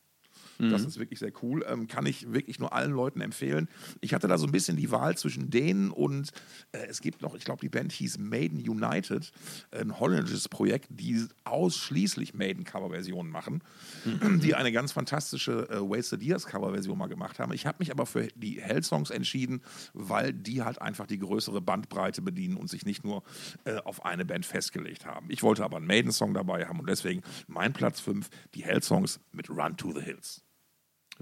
Mhm. Das ist wirklich sehr cool. Ähm, kann ich wirklich nur allen Leuten empfehlen. Ich hatte da so ein bisschen die Wahl zwischen denen und äh, es gibt noch, ich glaube, die Band hieß Maiden United, ein holländisches Projekt, die ausschließlich Maiden-Coverversionen machen, mhm. die eine ganz fantastische äh, Wasted Years Coverversion mal gemacht haben. Ich habe mich aber für die Hell-Songs entschieden, weil die halt einfach die größere Bandbreite bedienen und sich nicht nur äh, auf eine Band festgelegt haben. Ich wollte aber einen Maiden-Song dabei haben und deswegen mein Platz 5, die Hell-Songs mit Run to the Hills.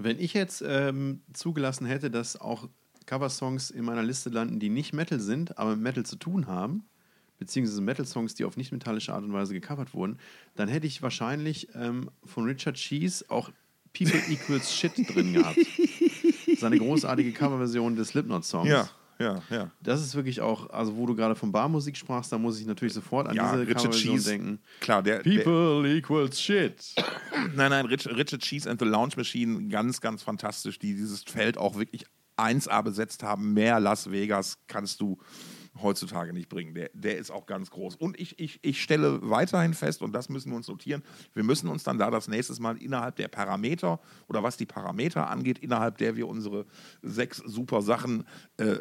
Wenn ich jetzt ähm, zugelassen hätte, dass auch Coversongs in meiner Liste landen, die nicht Metal sind, aber mit Metal zu tun haben, beziehungsweise Metal-Songs, die auf nicht-metallische Art und Weise gecovert wurden, dann hätte ich wahrscheinlich ähm, von Richard Cheese auch People Equals Shit drin gehabt. Seine großartige Coverversion des Slipknot-Songs. Ja ja, ja. Das ist wirklich auch, also wo du gerade von Barmusik sprachst, da muss ich natürlich sofort an ja, diese Richard Cheese denken. Klar, der People der, equals shit. nein, nein, Richard, Richard Cheese and the Lounge Machine, ganz, ganz fantastisch, die dieses Feld auch wirklich 1A besetzt haben. Mehr Las Vegas kannst du heutzutage nicht bringen. Der, der ist auch ganz groß. Und ich, ich, ich stelle weiterhin fest, und das müssen wir uns notieren, wir müssen uns dann da das nächste Mal innerhalb der Parameter oder was die Parameter angeht, innerhalb der wir unsere sechs super Sachen äh,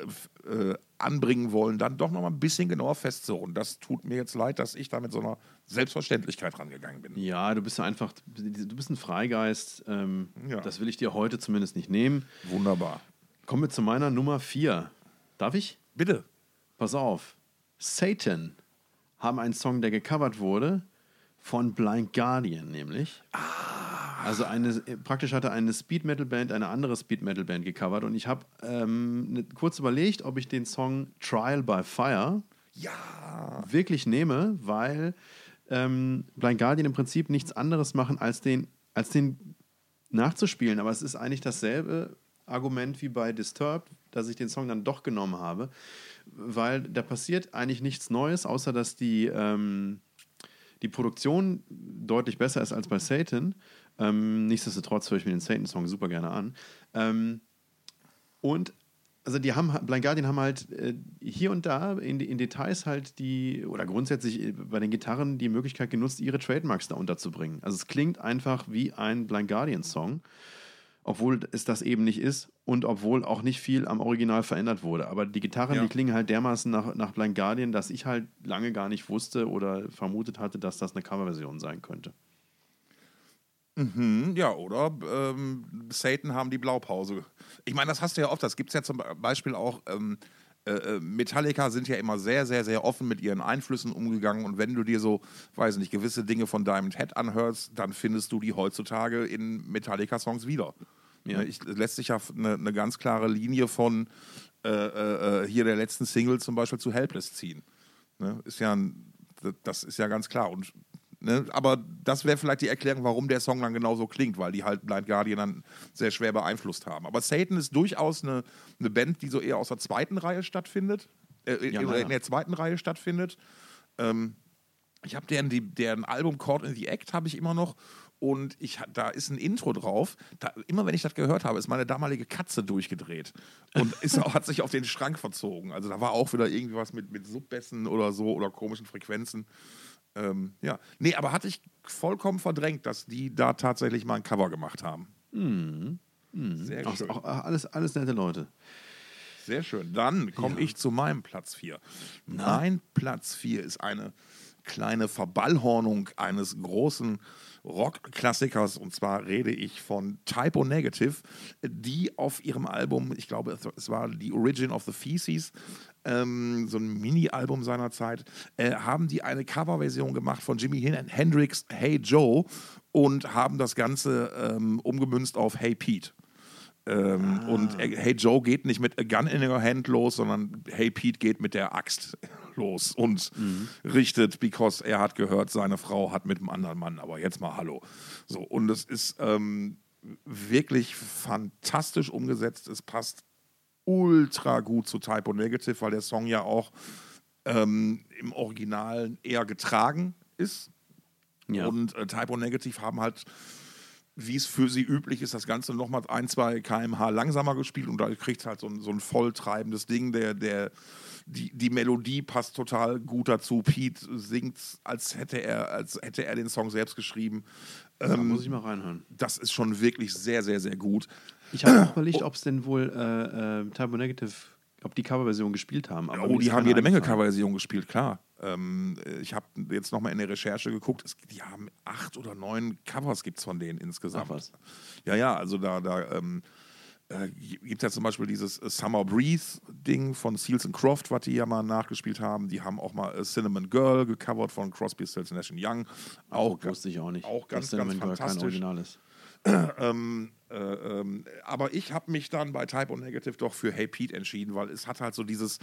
äh, anbringen wollen, dann doch noch mal ein bisschen genauer festzurren. Das tut mir jetzt leid, dass ich da mit so einer Selbstverständlichkeit rangegangen bin. Ja, du bist einfach, du bist ein Freigeist. Ähm, ja. Das will ich dir heute zumindest nicht nehmen. Wunderbar. Kommen wir zu meiner Nummer vier. Darf ich? Bitte. Pass auf. Satan haben einen Song, der gecovert wurde von Blind Guardian, nämlich. Ah. Also eine, praktisch hatte eine Speed Metal Band eine andere Speed Metal Band gecovert und ich habe ähm, ne, kurz überlegt, ob ich den Song Trial by Fire ja. wirklich nehme, weil ähm, Blind Guardian im Prinzip nichts anderes machen, als den, als den nachzuspielen. Aber es ist eigentlich dasselbe Argument wie bei Disturbed, dass ich den Song dann doch genommen habe weil da passiert eigentlich nichts Neues, außer dass die, ähm, die Produktion deutlich besser ist als bei Satan. Ähm, nichtsdestotrotz höre ich mir den Satan-Song super gerne an. Ähm, und also die haben, Blind Guardian haben halt äh, hier und da in, in, Details halt die, oder grundsätzlich äh, bei den Gitarren die Möglichkeit genutzt, ihre Trademarks da unterzubringen. Also es klingt einfach wie ein Blind Guardian-Song obwohl es das eben nicht ist und obwohl auch nicht viel am Original verändert wurde. Aber die Gitarren, ja. die klingen halt dermaßen nach, nach Blind Guardian, dass ich halt lange gar nicht wusste oder vermutet hatte, dass das eine Coverversion sein könnte. Mhm, ja, oder ähm, Satan haben die Blaupause. Ich meine, das hast du ja oft. Das gibt es ja zum Beispiel auch. Ähm, äh, äh, Metallica sind ja immer sehr, sehr, sehr offen mit ihren Einflüssen umgegangen. Und wenn du dir so, weiß nicht, gewisse Dinge von Diamond Head anhörst, dann findest du die heutzutage in Metallica-Songs wieder. Ja. Ne, ich, lässt sich ja eine, eine ganz klare Linie von äh, äh, äh, hier der letzten Single zum Beispiel zu Helpless ziehen. Ne? Ist ja ein, das ist ja ganz klar. Und, ne? Aber das wäre vielleicht die Erklärung, warum der Song dann genauso klingt, weil die halt Blind Guardian dann sehr schwer beeinflusst haben. Aber Satan ist durchaus eine, eine Band, die so eher aus der zweiten Reihe stattfindet, äh, ja, in der zweiten Reihe stattfindet. Ähm, ich habe deren, deren Album Caught in the Act habe ich immer noch und ich, da ist ein Intro drauf. Da, immer wenn ich das gehört habe, ist meine damalige Katze durchgedreht und ist, hat sich auf den Schrank verzogen. Also da war auch wieder irgendwie was mit, mit Subbässen oder so oder komischen Frequenzen. Ähm, ja, nee, aber hatte ich vollkommen verdrängt, dass die da tatsächlich mal ein Cover gemacht haben. Mhm. Mhm. Sehr auch, schön. Auch alles, alles nette Leute. Sehr schön. Dann komme ja. ich zu meinem Platz 4. Mein Platz 4 ist eine kleine Verballhornung eines großen Rockklassikers und zwar rede ich von Typo Negative, die auf ihrem Album, ich glaube, es war die Origin of the Feces, ähm, so ein Mini-Album seiner Zeit, äh, haben die eine Coverversion gemacht von Jimi Hendrix Hey Joe und haben das Ganze ähm, umgemünzt auf Hey Pete. Ähm, ah. Und äh, Hey Joe geht nicht mit A Gun in your hand los, sondern Hey Pete geht mit der Axt los und mhm. richtet, because er hat gehört, seine Frau hat mit einem anderen Mann, aber jetzt mal Hallo. So, und es ist ähm, wirklich fantastisch umgesetzt. Es passt ultra gut zu Typo Negative, weil der Song ja auch ähm, im Original eher getragen ist. Ja. Und äh, Typo Negative haben halt wie es für sie üblich ist, das Ganze nochmal ein, zwei kmh langsamer gespielt und da kriegt es halt so ein, so ein volltreibendes Ding. Der, der, die, die Melodie passt total gut dazu. Pete singt, als hätte er, als hätte er den Song selbst geschrieben. Da ähm, muss ich mal reinhören. Das ist schon wirklich sehr, sehr, sehr gut. Ich habe auch überlegt, ob es denn wohl äh, äh, Turbo Negative, ob die Coverversion gespielt haben. oh, die haben jede Menge Coverversion gespielt, klar. Ähm, ich habe jetzt nochmal in der Recherche geguckt, es, die haben acht oder neun Covers gibt es von denen insgesamt. Ach. Ja, ja, also da, da ähm, äh, gibt es ja zum Beispiel dieses äh, Summer Breeze-Ding von Seals and Croft, was die ja mal nachgespielt haben. Die haben auch mal äh, Cinnamon Girl gecovert von Crosby, Stills Nash Young. Auch, oh, wusste ich auch nicht. Auch ganz, ganz fantastisch. Girl kein Original ist. ähm, äh, ähm, aber ich habe mich dann bei Type und Negative doch für Hey Pete entschieden, weil es hat halt so dieses,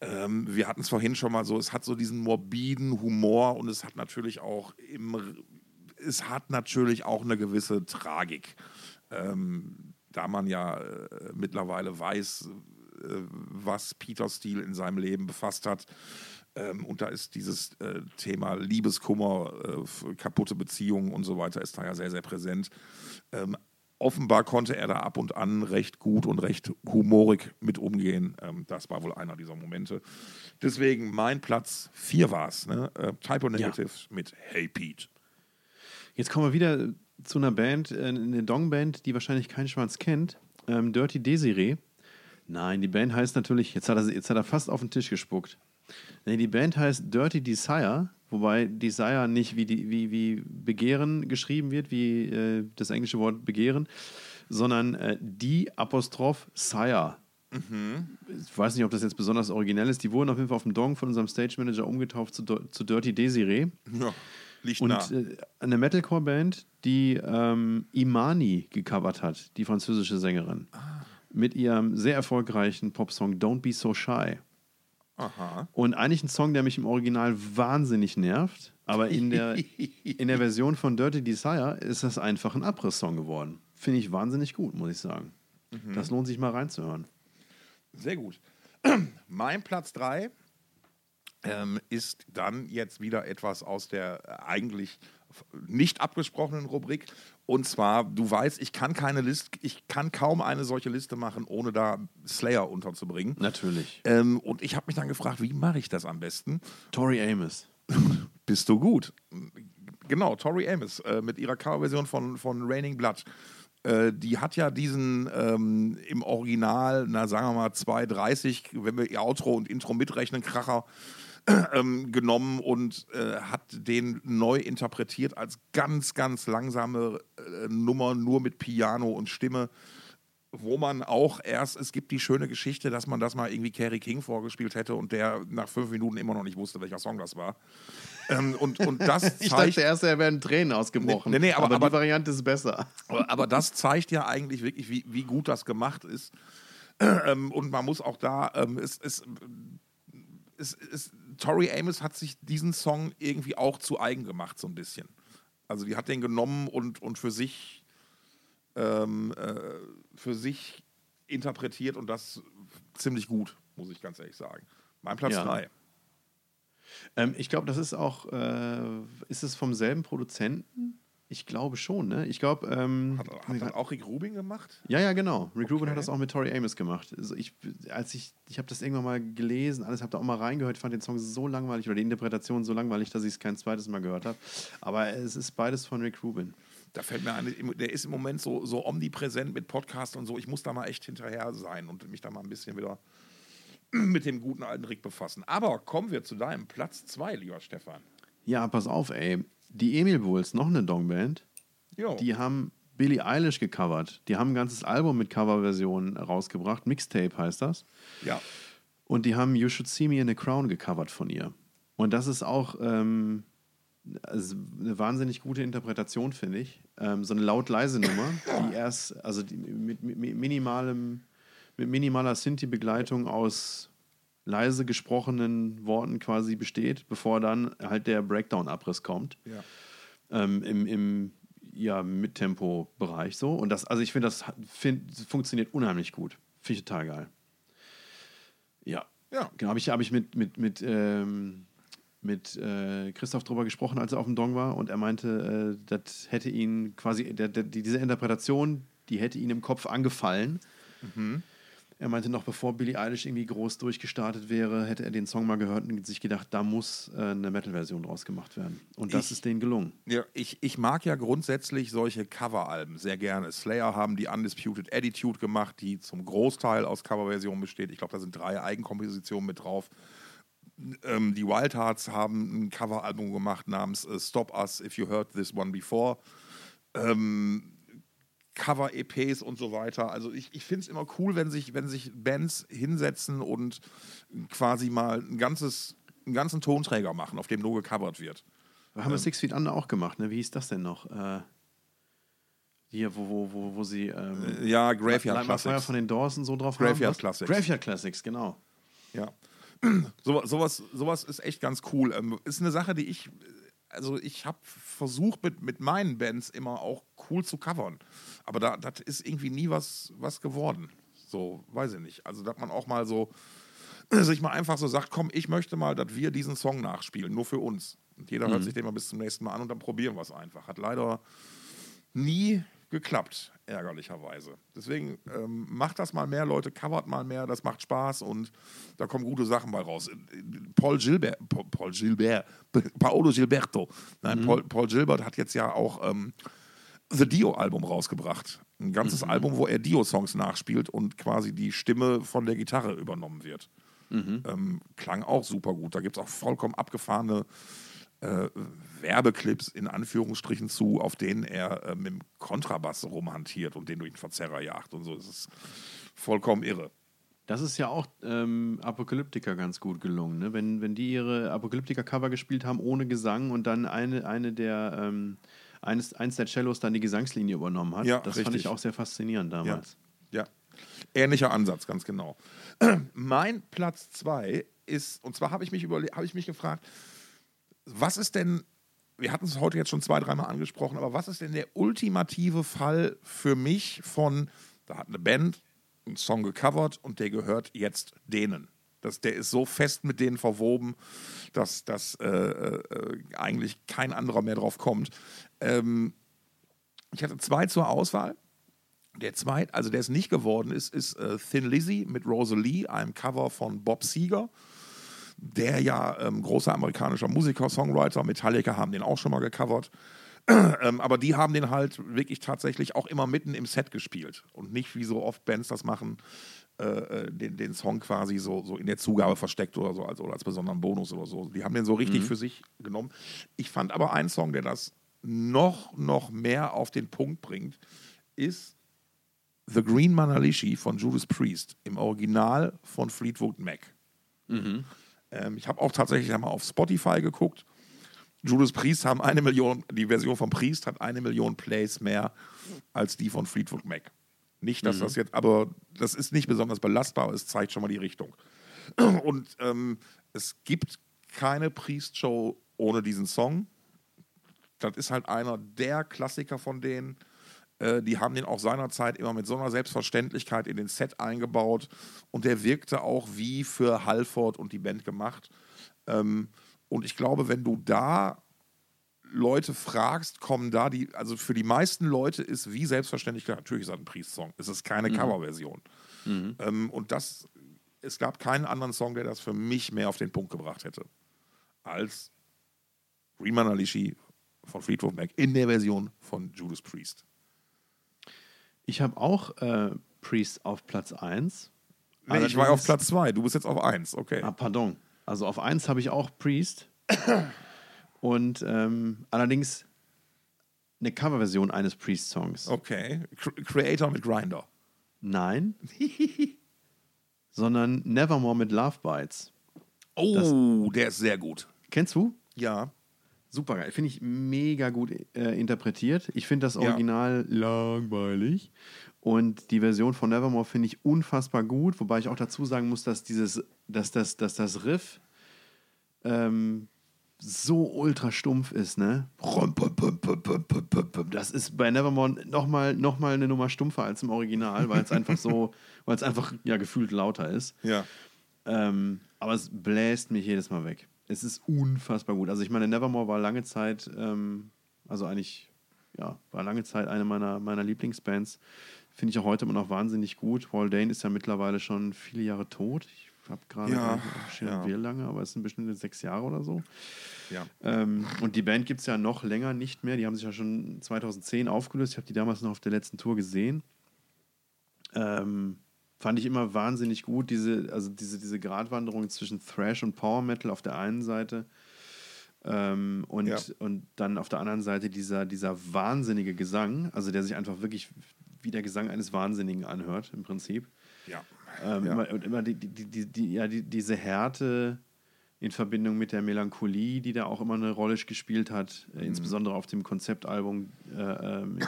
ähm, wir hatten es vorhin schon mal so, es hat so diesen morbiden Humor und es hat natürlich auch im, es hat natürlich auch eine gewisse Tragik. Ähm, da man ja äh, mittlerweile weiß, äh, was Peter Steele in seinem Leben befasst hat, ähm, und da ist dieses äh, Thema Liebeskummer, äh, kaputte Beziehungen und so weiter, ist da ja sehr, sehr präsent. Ähm, offenbar konnte er da ab und an recht gut und recht humorig mit umgehen. Ähm, das war wohl einer dieser Momente. Deswegen mein Platz 4 war es. Ne? Äh, Typo Negative ja. mit Hey Pete. Jetzt kommen wir wieder zu einer Band, äh, eine Dong-Band, die wahrscheinlich kein Schwanz kennt. Ähm, Dirty Desiree. Nein, die Band heißt natürlich, jetzt hat, er, jetzt hat er fast auf den Tisch gespuckt. Nee, die Band heißt Dirty Desire, wobei Desire nicht wie, die, wie, wie Begehren geschrieben wird, wie äh, das englische Wort Begehren, sondern äh, die Apostroph Sire. Mhm. Ich weiß nicht, ob das jetzt besonders originell ist. Die wurden auf jeden Fall auf dem Dong von unserem Stage Manager umgetauft zu, zu Dirty Desiree. Ja, liegt Und nah. Äh, eine Metalcore-Band, die ähm, Imani gecovert hat, die französische Sängerin. Ah. Mit ihrem sehr erfolgreichen Popsong Don't Be So Shy. Aha. Und eigentlich ein Song, der mich im Original wahnsinnig nervt, aber in der, in der Version von Dirty Desire ist das einfach ein Abriss-Song geworden. Finde ich wahnsinnig gut, muss ich sagen. Mhm. Das lohnt sich mal reinzuhören. Sehr gut. Mein Platz 3 ähm, ist dann jetzt wieder etwas aus der eigentlich nicht abgesprochenen Rubrik. Und zwar, du weißt, ich kann keine Liste, ich kann kaum eine solche Liste machen, ohne da Slayer unterzubringen. Natürlich. Ähm, und ich habe mich dann gefragt, wie mache ich das am besten? Tori Amos. Bist du gut? Genau, Tori Amos äh, mit ihrer Coverversion von, von Raining Blood. Äh, die hat ja diesen ähm, im Original, na sagen wir mal 2,30, wenn wir ihr Outro und Intro mitrechnen, Kracher ähm, genommen und äh, hat den neu interpretiert als ganz, ganz langsame äh, Nummer, nur mit Piano und Stimme wo man auch erst, es gibt die schöne Geschichte, dass man das mal irgendwie Kerry King vorgespielt hätte und der nach fünf Minuten immer noch nicht wusste, welcher Song das war. Ähm, und, und das zeigt, ich dachte erst, er wären Tränen ausgebrochen. Nee, nee, aber, aber, aber, die Variante ist besser. Aber, aber, das zeigt ja eigentlich wirklich, wie, wie gut das gemacht ist. Ähm, und man muss auch da, ähm, es, es, es, es, Tori Amos hat sich diesen Song irgendwie auch zu eigen gemacht, so ein bisschen. Also die hat den genommen und, und für sich ähm, äh, für sich interpretiert und das ziemlich gut, muss ich ganz ehrlich sagen. Mein Platz 3. Ja. Ähm, ich glaube, das ist auch, äh, ist es vom selben Produzenten? Ich glaube schon, ne? Ich glaube. Ähm, Hat, hat das auch Rick Rubin gemacht? ja, ja, genau. Rick Rubin hat Okay. das auch mit Tori Amos gemacht. Also ich, als ich, ich habe das irgendwann mal gelesen, alles habe da auch mal reingehört, fand den Song so langweilig oder die Interpretation so langweilig, dass ich es kein zweites Mal gehört habe. Aber es ist beides von Rick Rubin. Da fällt mir ein, der ist im Moment so, so omnipräsent mit Podcast und so. Ich muss da mal echt hinterher sein und mich da mal ein bisschen wieder mit dem guten alten Rick befassen. Aber kommen wir zu deinem Platz 2, lieber Stefan. Ja, pass auf, ey. Die Emil Bulls, noch eine Dongband, Jo. die haben Billie Eilish gecovert. Die haben ein ganzes Album mit Coverversionen rausgebracht. Mixtape heißt das. ja. Und die haben You Should See Me in a Crown gecovert von ihr. Und das ist auch ähm, also eine wahnsinnig gute Interpretation, finde ich. Ähm, so eine laut-leise Nummer, die erst, also die, mit, mit, mit minimalem, mit minimaler Sinti-Begleitung aus leise gesprochenen Worten quasi besteht, bevor dann halt der Breakdown-Abriss kommt ja. ähm, im, im ja, Mittempo-Bereich so. Und das, also ich finde, das find, funktioniert unheimlich gut. Finde ich total geil. Ja. Ja. Genau, habe ich, hab ich mit, mit, mit, ähm, mit äh, Christoph drüber gesprochen, als er auf dem Dong war. Und er meinte, äh, das hätte ihn quasi, der, der, die- diese Interpretation, die hätte ihn im Kopf angefallen. Er meinte noch, bevor Billie Eilish irgendwie groß durchgestartet wäre, hätte er den Song mal gehört und sich gedacht, da muss äh, eine Metal-Version draus gemacht werden. Und das Ich- ist denen gelungen. Ja, ich, ich mag ja grundsätzlich solche Coveralben sehr gerne. Slayer haben die Undisputed Attitude gemacht, die zum Großteil aus Coverversionen besteht. Ich glaube, da sind drei Eigenkompositionen mit drauf. Ähm, die Wild Hearts haben ein Coveralbum gemacht namens äh, Stop Us If You Heard This One Before. Ähm, Cover-EPs und so weiter. Also ich, ich finde es immer cool, wenn sich, wenn sich Bands hinsetzen und quasi mal ein ganzes, einen ganzen Tonträger machen, auf dem nur gecovert wird. Haben wir Six Feet Under auch gemacht, ne? Wie hieß das denn noch? Äh, hier, wo, wo, wo, wo sie. Ähm, Ja, Graveyard Classics. von den Doors und so drauf Graveyard haben. was? Classics. Graveyard Classics, genau. Ja. So, sowas, sowas ist echt ganz cool. Ähm, ist eine Sache, die ich, also ich habe versucht mit, mit meinen Bands immer auch cool zu covern. Aber da das ist irgendwie nie was, was geworden. So, weiß ich nicht. Also, dass man auch mal so sich mal einfach so sagt, komm, ich möchte mal, dass wir diesen Song nachspielen, nur für uns. Und jeder hört sich den mal bis zum nächsten Mal an und dann probieren wir es einfach. Hat leider nie geklappt, ärgerlicherweise. Deswegen ähm, macht das mal mehr, Leute, covert mal mehr, das macht Spaß und da kommen gute Sachen bei raus. Paul Gilbert, Paul, Gilbert, Paolo Gilberto, nein, Paul, Paul Gilbert hat jetzt ja auch ähm, The Dio-Album rausgebracht. Ein ganzes Album, wo er Dio-Songs nachspielt und quasi die Stimme von der Gitarre übernommen wird. Ähm, klang auch super gut. Da gibt es auch vollkommen abgefahrene äh, Werbeclips in Anführungsstrichen zu, auf denen er äh, mit dem Kontrabass rumhantiert und den durch den Verzerrer jagt und so. Das ist vollkommen irre. Das ist ja auch ähm, Apokalyptika ganz gut gelungen, ne? Wenn, wenn die ihre Apokalyptika-Cover gespielt haben ohne Gesang und dann eine, eine der ähm, eines, eins der Cellos dann die Gesangslinie übernommen hat. Ja, das fand richtig. ich auch sehr faszinierend damals. Ja. Ähnlicher Ansatz, ganz genau. mein Platz zwei ist, und zwar habe ich, mich habe ich mich gefragt, was ist denn, wir hatten es heute jetzt schon zwei, dreimal angesprochen, aber was ist denn der ultimative Fall für mich von, da hat eine Band einen Song gecovert und der gehört jetzt denen. Das, der ist so fest mit denen verwoben, dass, dass äh, äh, eigentlich kein anderer mehr drauf kommt. Ähm, ich hatte zwei zur Auswahl. Der zweite, also der es nicht geworden ist, ist äh, Thin Lizzy mit Rosalie, einem Cover von Bob Seger, der ja ähm, großer amerikanischer Musiker, Songwriter, Metallica haben den auch schon mal gecovert. ähm, aber die haben den halt wirklich tatsächlich auch immer mitten im Set gespielt und nicht wie so oft Bands das machen, äh, äh, den, den Song quasi so, so in der Zugabe versteckt oder so, als, oder als besonderen Bonus oder so. Die haben den so richtig für sich genommen. Ich fand aber einen Song, der das noch, noch mehr auf den Punkt bringt, ist The Green Manalishi von Judas Priest im Original von Fleetwood Mac. Ähm, ich habe auch tatsächlich einmal auf Spotify geguckt. Judas Priest haben eine Million, die Version von Priest hat eine Million Plays mehr als die von Fleetwood Mac. Nicht, dass das jetzt, aber das ist nicht besonders belastbar, aber es zeigt schon mal die Richtung. Und ähm, es gibt keine Priest-Show ohne diesen Song. Das ist halt einer der Klassiker von denen. Äh, die haben den auch seinerzeit immer mit so einer Selbstverständlichkeit in den Set eingebaut und der wirkte auch wie für Halford und die Band gemacht. Ähm, und ich glaube, wenn du da Leute fragst, kommen da die, also für die meisten Leute ist wie selbstverständlich klar, natürlich ist das ein Priest-Song. Es ist keine Coverversion. Ähm, und das, es gab keinen anderen Song, der das für mich mehr auf den Punkt gebracht hätte, als Green Manalishi von Fleetwood Mac in der Version von Judas Priest. Ich habe auch äh, Priest auf Platz 1. Nee, ich war auf Platz 2, du bist jetzt auf 1, okay. Ah, pardon. Also auf 1 habe ich auch Priest. Und ähm, allerdings eine Coverversion eines Priest-Songs. Okay. Cr- Creator mit Grinder. Nein. sondern Nevermore mit Love Bites. Oh, der ist sehr gut. Kennst du? Ja. Super geil. Finde ich mega gut äh, interpretiert. Ich finde das Original langweilig. Und die Version von Nevermore finde ich unfassbar gut, wobei ich auch dazu sagen muss, dass dieses, dass das, dass das Riff ähm, so ultra stumpf ist, ne? Das ist bei Nevermore nochmal noch mal eine Nummer stumpfer als im Original, weil es einfach so, weil es einfach ja gefühlt lauter ist. Ja. Ähm, aber es bläst mich jedes Mal weg. Es ist unfassbar gut. Also ich meine, Nevermore war lange Zeit, ähm, also eigentlich, ja, war lange Zeit eine meiner, meiner Lieblingsbands. Finde ich auch heute immer noch wahnsinnig gut. Paul Dane ist ja mittlerweile schon viele Jahre tot. Ich habe gerade Ja, ja, wie lange, aber es sind bestimmt sechs Jahre oder so. Ja. Ähm, und die Band gibt es ja noch länger nicht mehr. Die haben sich ja schon 2010 aufgelöst. Ich habe die damals noch auf der letzten Tour gesehen. Ähm, fand ich immer wahnsinnig gut, diese, also diese, diese Gratwanderung zwischen Thrash und Power Metal auf der einen Seite ähm, und, Ja. und dann auf der anderen Seite dieser, dieser wahnsinnige Gesang, also der sich einfach wirklich wie der Gesang eines Wahnsinnigen anhört, im Prinzip. Ja. Ähm, Ja. immer, und immer die, die, die, die, ja, die, diese Härte in Verbindung mit der Melancholie, die da auch immer eine Rolle gespielt hat, Mhm. äh, insbesondere auf dem Konzeptalbum. Äh, ähm,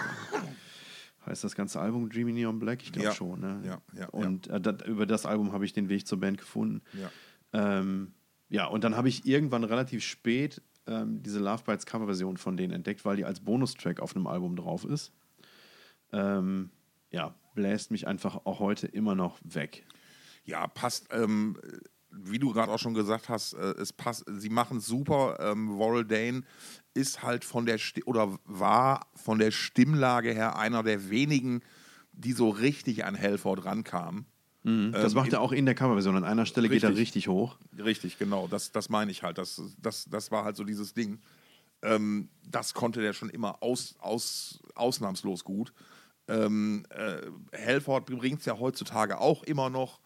heißt das ganze Album Dreamy Neon Black? Ich glaube Ja. schon. Ne? Ja, ja, und Äh, dat, über das Album habe ich den Weg zur Band gefunden. Ja. Ähm, ja, und dann habe ich irgendwann relativ spät ähm, diese Love Bites Coverversion von denen entdeckt, weil die als Bonustrack auf einem Album drauf ist. Ähm, ja, bläst mich einfach auch heute immer noch weg. Ja, passt. Ähm, wie du gerade auch schon gesagt hast, äh, es passt. Sie machen es super. Ähm, Warrell Dane ist halt von der Sti oder war von der Stimmlage her einer der wenigen, die so richtig an Halford rankamen. Das Ähm, macht er auch in der Coverversion. An einer Stelle geht er Richtig. richtig hoch. Richtig, genau. Das, das meine ich halt. Das, das, das war halt so dieses Ding. Ähm, das konnte der schon immer aus, aus, ausnahmslos gut. Ähm, äh, Halford bringt es ja heutzutage auch immer noch.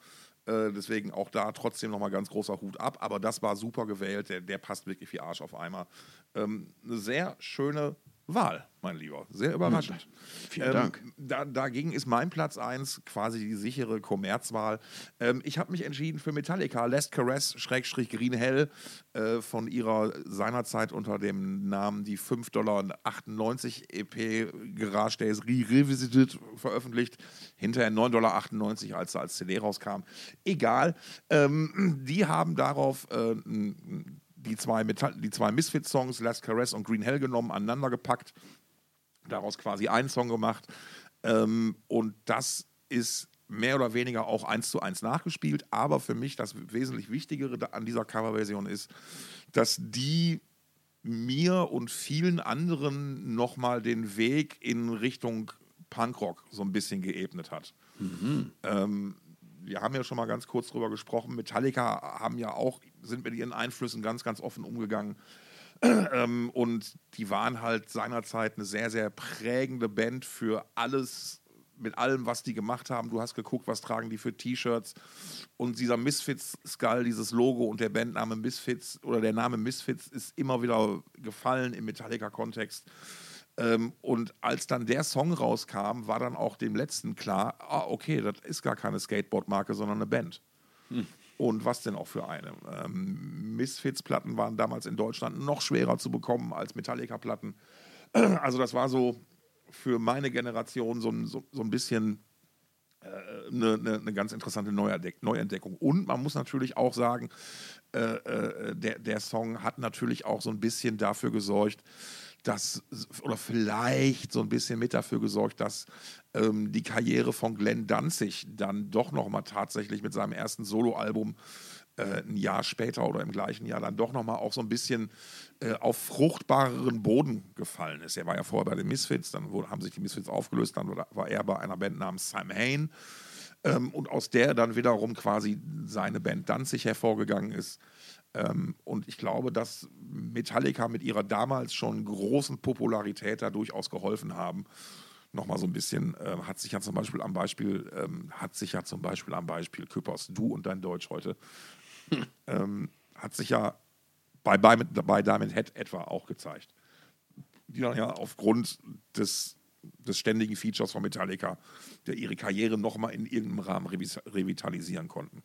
Äh, deswegen auch da trotzdem nochmal ganz großer Hut ab. Aber das war super gewählt. Der, der passt wirklich wie Arsch auf Eimer. Ähm, eine sehr schöne Wahl, mein Lieber. Sehr überraschend. Vielen Dank. Da, dagegen ist mein Platz 1 quasi die sichere Kommerzwahl. Ähm, ich habe mich entschieden für Metallica, Last Caress, Schrägstrich Green Hell, äh, von ihrer seinerzeit unter dem Namen die 5,98 Dollar EP Garage Days Re Revisited veröffentlicht. Hinterher 9,98 Dollar, als sie als CD rauskam. Egal. Ähm, die haben darauf äh, n- die zwei, Metall die zwei Misfit-Songs, Last Caress und Green Hell genommen, aneinander gepackt daraus quasi einen Song gemacht. Ähm, und das ist mehr oder weniger auch eins zu eins nachgespielt. Aber für mich das wesentlich Wichtigere an dieser Coverversion ist, dass die mir und vielen anderen nochmal den Weg in Richtung Punkrock so ein bisschen geebnet hat. Ähm, wir haben ja schon mal ganz kurz drüber gesprochen. Metallica haben ja auch, sind mit ihren Einflüssen ganz, ganz offen umgegangen. Ähm, und die waren halt seinerzeit eine sehr, sehr prägende Band für alles, mit allem, was die gemacht haben. Du hast geguckt, was tragen die für T-Shirts. Und dieser Misfits-Skull, dieses Logo und der Bandname Misfits oder der Name Misfits ist immer wieder gefallen im Metallica-Kontext. Ähm, und als dann der Song rauskam, war dann auch dem letzten klar, ah, okay, das ist gar keine Skateboard-Marke, sondern eine Band. Und was denn auch für eine? Ähm, Misfits-Platten waren damals in Deutschland noch schwerer zu bekommen als Metallica-Platten. Also das war so für meine Generation so so, so ein bisschen eine, eine, eine ganz interessante Neuentdeckung. Und man muss natürlich auch sagen, äh, äh, der, der Song hat natürlich auch so ein bisschen dafür gesorgt, dass, oder vielleicht so ein bisschen mit dafür gesorgt, dass ähm, die Karriere von Glenn Danzig dann doch nochmal tatsächlich mit seinem ersten Soloalbum äh, ein Jahr später oder im gleichen Jahr dann doch nochmal auch so ein bisschen äh, auf fruchtbareren Boden gefallen ist. Er war ja vorher bei den Misfits, dann wurde, haben sich die Misfits aufgelöst, dann war er bei einer Band namens Sam Hain ähm, und aus der dann wiederum quasi seine Band Danzig hervorgegangen ist. Ähm, und ich glaube, dass Metallica mit ihrer damals schon großen Popularität da durchaus geholfen haben. Nochmal so ein bisschen, äh, hat sich ja zum Beispiel am Beispiel, ähm, hat sich ja zum Beispiel am Beispiel Küppers, du und dein Deutsch heute, ähm, hat sich ja bei, bei, bei Diamond Head etwa auch gezeigt. Die dann ja aufgrund des, des ständigen Features von Metallica der ihre Karriere nochmal in irgendeinem Rahmen revitalisieren konnten.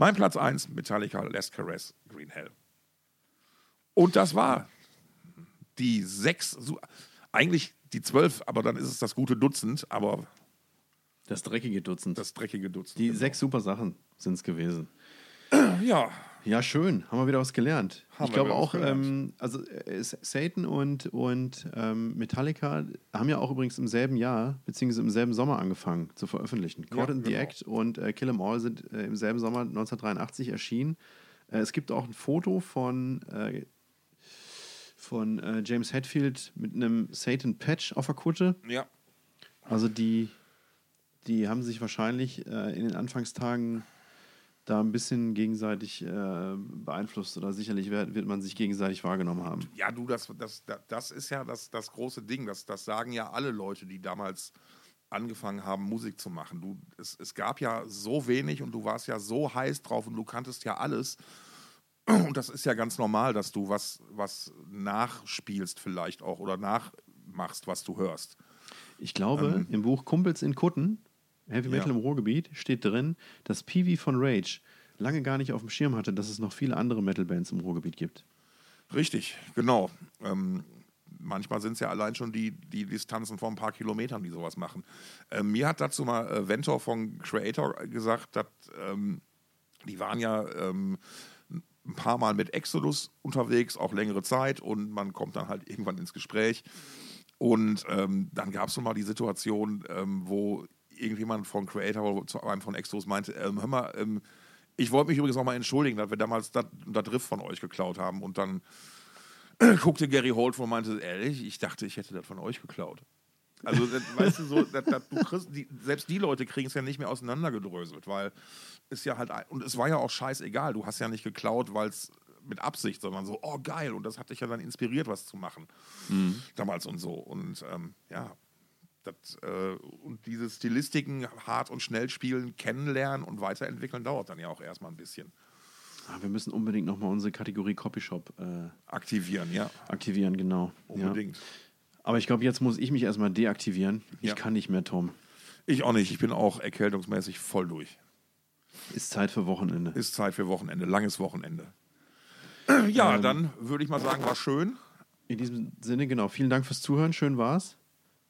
Mein Platz 1, Metallica, Last Caress, Green Hell. Und das war die sechs, eigentlich die zwölf, aber dann ist es das gute Dutzend, aber. Das dreckige Dutzend. Das dreckige Dutzend. Die genau. sechs super Sachen sind es gewesen. Ja. Ja, schön. Haben wir wieder was gelernt. Haben ich glaube auch, ähm, also äh, Satan und, und ähm, Metallica haben ja auch übrigens im selben Jahr, beziehungsweise im selben Sommer angefangen zu veröffentlichen. Caught ja, in the genau. Act und äh, Kill 'em All sind äh, im selben Sommer 1983 erschienen. Äh, es gibt auch ein Foto von, äh, von äh, James Hetfield mit einem Satan-Patch auf der Kutte. Ja. Also die, die haben sich wahrscheinlich in den Anfangstagen da ein bisschen gegenseitig äh, beeinflusst oder sicherlich wird, wird man sich gegenseitig wahrgenommen haben. Ja, du, das, das, das ist ja das, das große Ding. Das, das sagen ja alle Leute, die damals angefangen haben, Musik zu machen. Du, es, es gab ja so wenig und du warst ja so heiß drauf und du kanntest ja alles. Und das ist ja ganz normal, dass du was, was nachspielst vielleicht auch oder nachmachst, was du hörst. Ich glaube, ähm, im Buch Kumpels in Kutten Heavy Metal ja. im Ruhrgebiet steht drin, dass Peewee von Rage lange gar nicht auf dem Schirm hatte, dass es noch viele andere Metal-Bands im Ruhrgebiet gibt. Richtig, genau. Ähm, manchmal sind es ja allein schon die, die Distanzen von ein paar Kilometern, die sowas machen. Ähm, mir hat dazu mal äh, Ventor von Creator gesagt, dass, ähm, die waren ja ähm, ein paar Mal mit Exodus unterwegs, auch längere Zeit und man kommt dann halt irgendwann ins Gespräch. Und ähm, dann gab es schon mal die Situation, ähm, wo irgendjemand von Creator zu einem von Extros meinte, ähm, hör mal, ähm, ich wollte mich übrigens auch mal entschuldigen, dass wir damals das Riff von euch geklaut haben. Und dann guckte Gary Holt und meinte, ehrlich, ich dachte, ich hätte das von euch geklaut. Also, das, weißt du, so, das, das, du kriegst, die, selbst die Leute kriegen es ja nicht mehr auseinandergedröselt, weil es ja halt, und es war ja auch scheißegal, du hast ja nicht geklaut, weil es mit Absicht, sondern so, oh geil, und das hat dich ja dann inspiriert, was zu machen. Mhm. Damals und so. Und ähm, ja, das, äh, und diese Stilistiken hart und schnell spielen, kennenlernen und weiterentwickeln, dauert dann ja auch erstmal ein bisschen. Ah, wir müssen unbedingt nochmal unsere Kategorie Copyshop äh, aktivieren, ja. Aktivieren, genau. Unbedingt. Ja. Aber ich glaube, jetzt muss ich mich erstmal deaktivieren. Ich ja. kann nicht mehr, Tom. Ich auch nicht. Ich bin auch erkältungsmäßig voll durch. Ist Zeit für Wochenende. Ist Zeit für Wochenende. Langes Wochenende. Ja, ähm, dann würde ich mal sagen, war schön. In diesem Sinne, genau. Vielen Dank fürs Zuhören. Schön war's.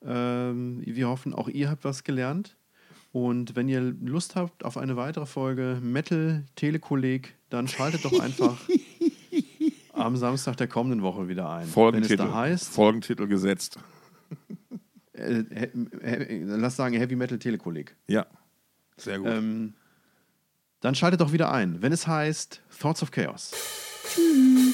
Ähm, wir hoffen, auch ihr habt was gelernt. Und wenn ihr Lust habt auf eine weitere Folge Metal Telekolleg, dann schaltet doch einfach am Samstag der kommenden Woche wieder ein. Folgentitel, wenn es da heißt, Folgentitel gesetzt. Äh, äh, lass sagen Heavy Metal Telekolleg. Ja, sehr gut. Ähm, dann schaltet doch wieder ein, wenn es heißt Thoughts of Chaos. Tschüss.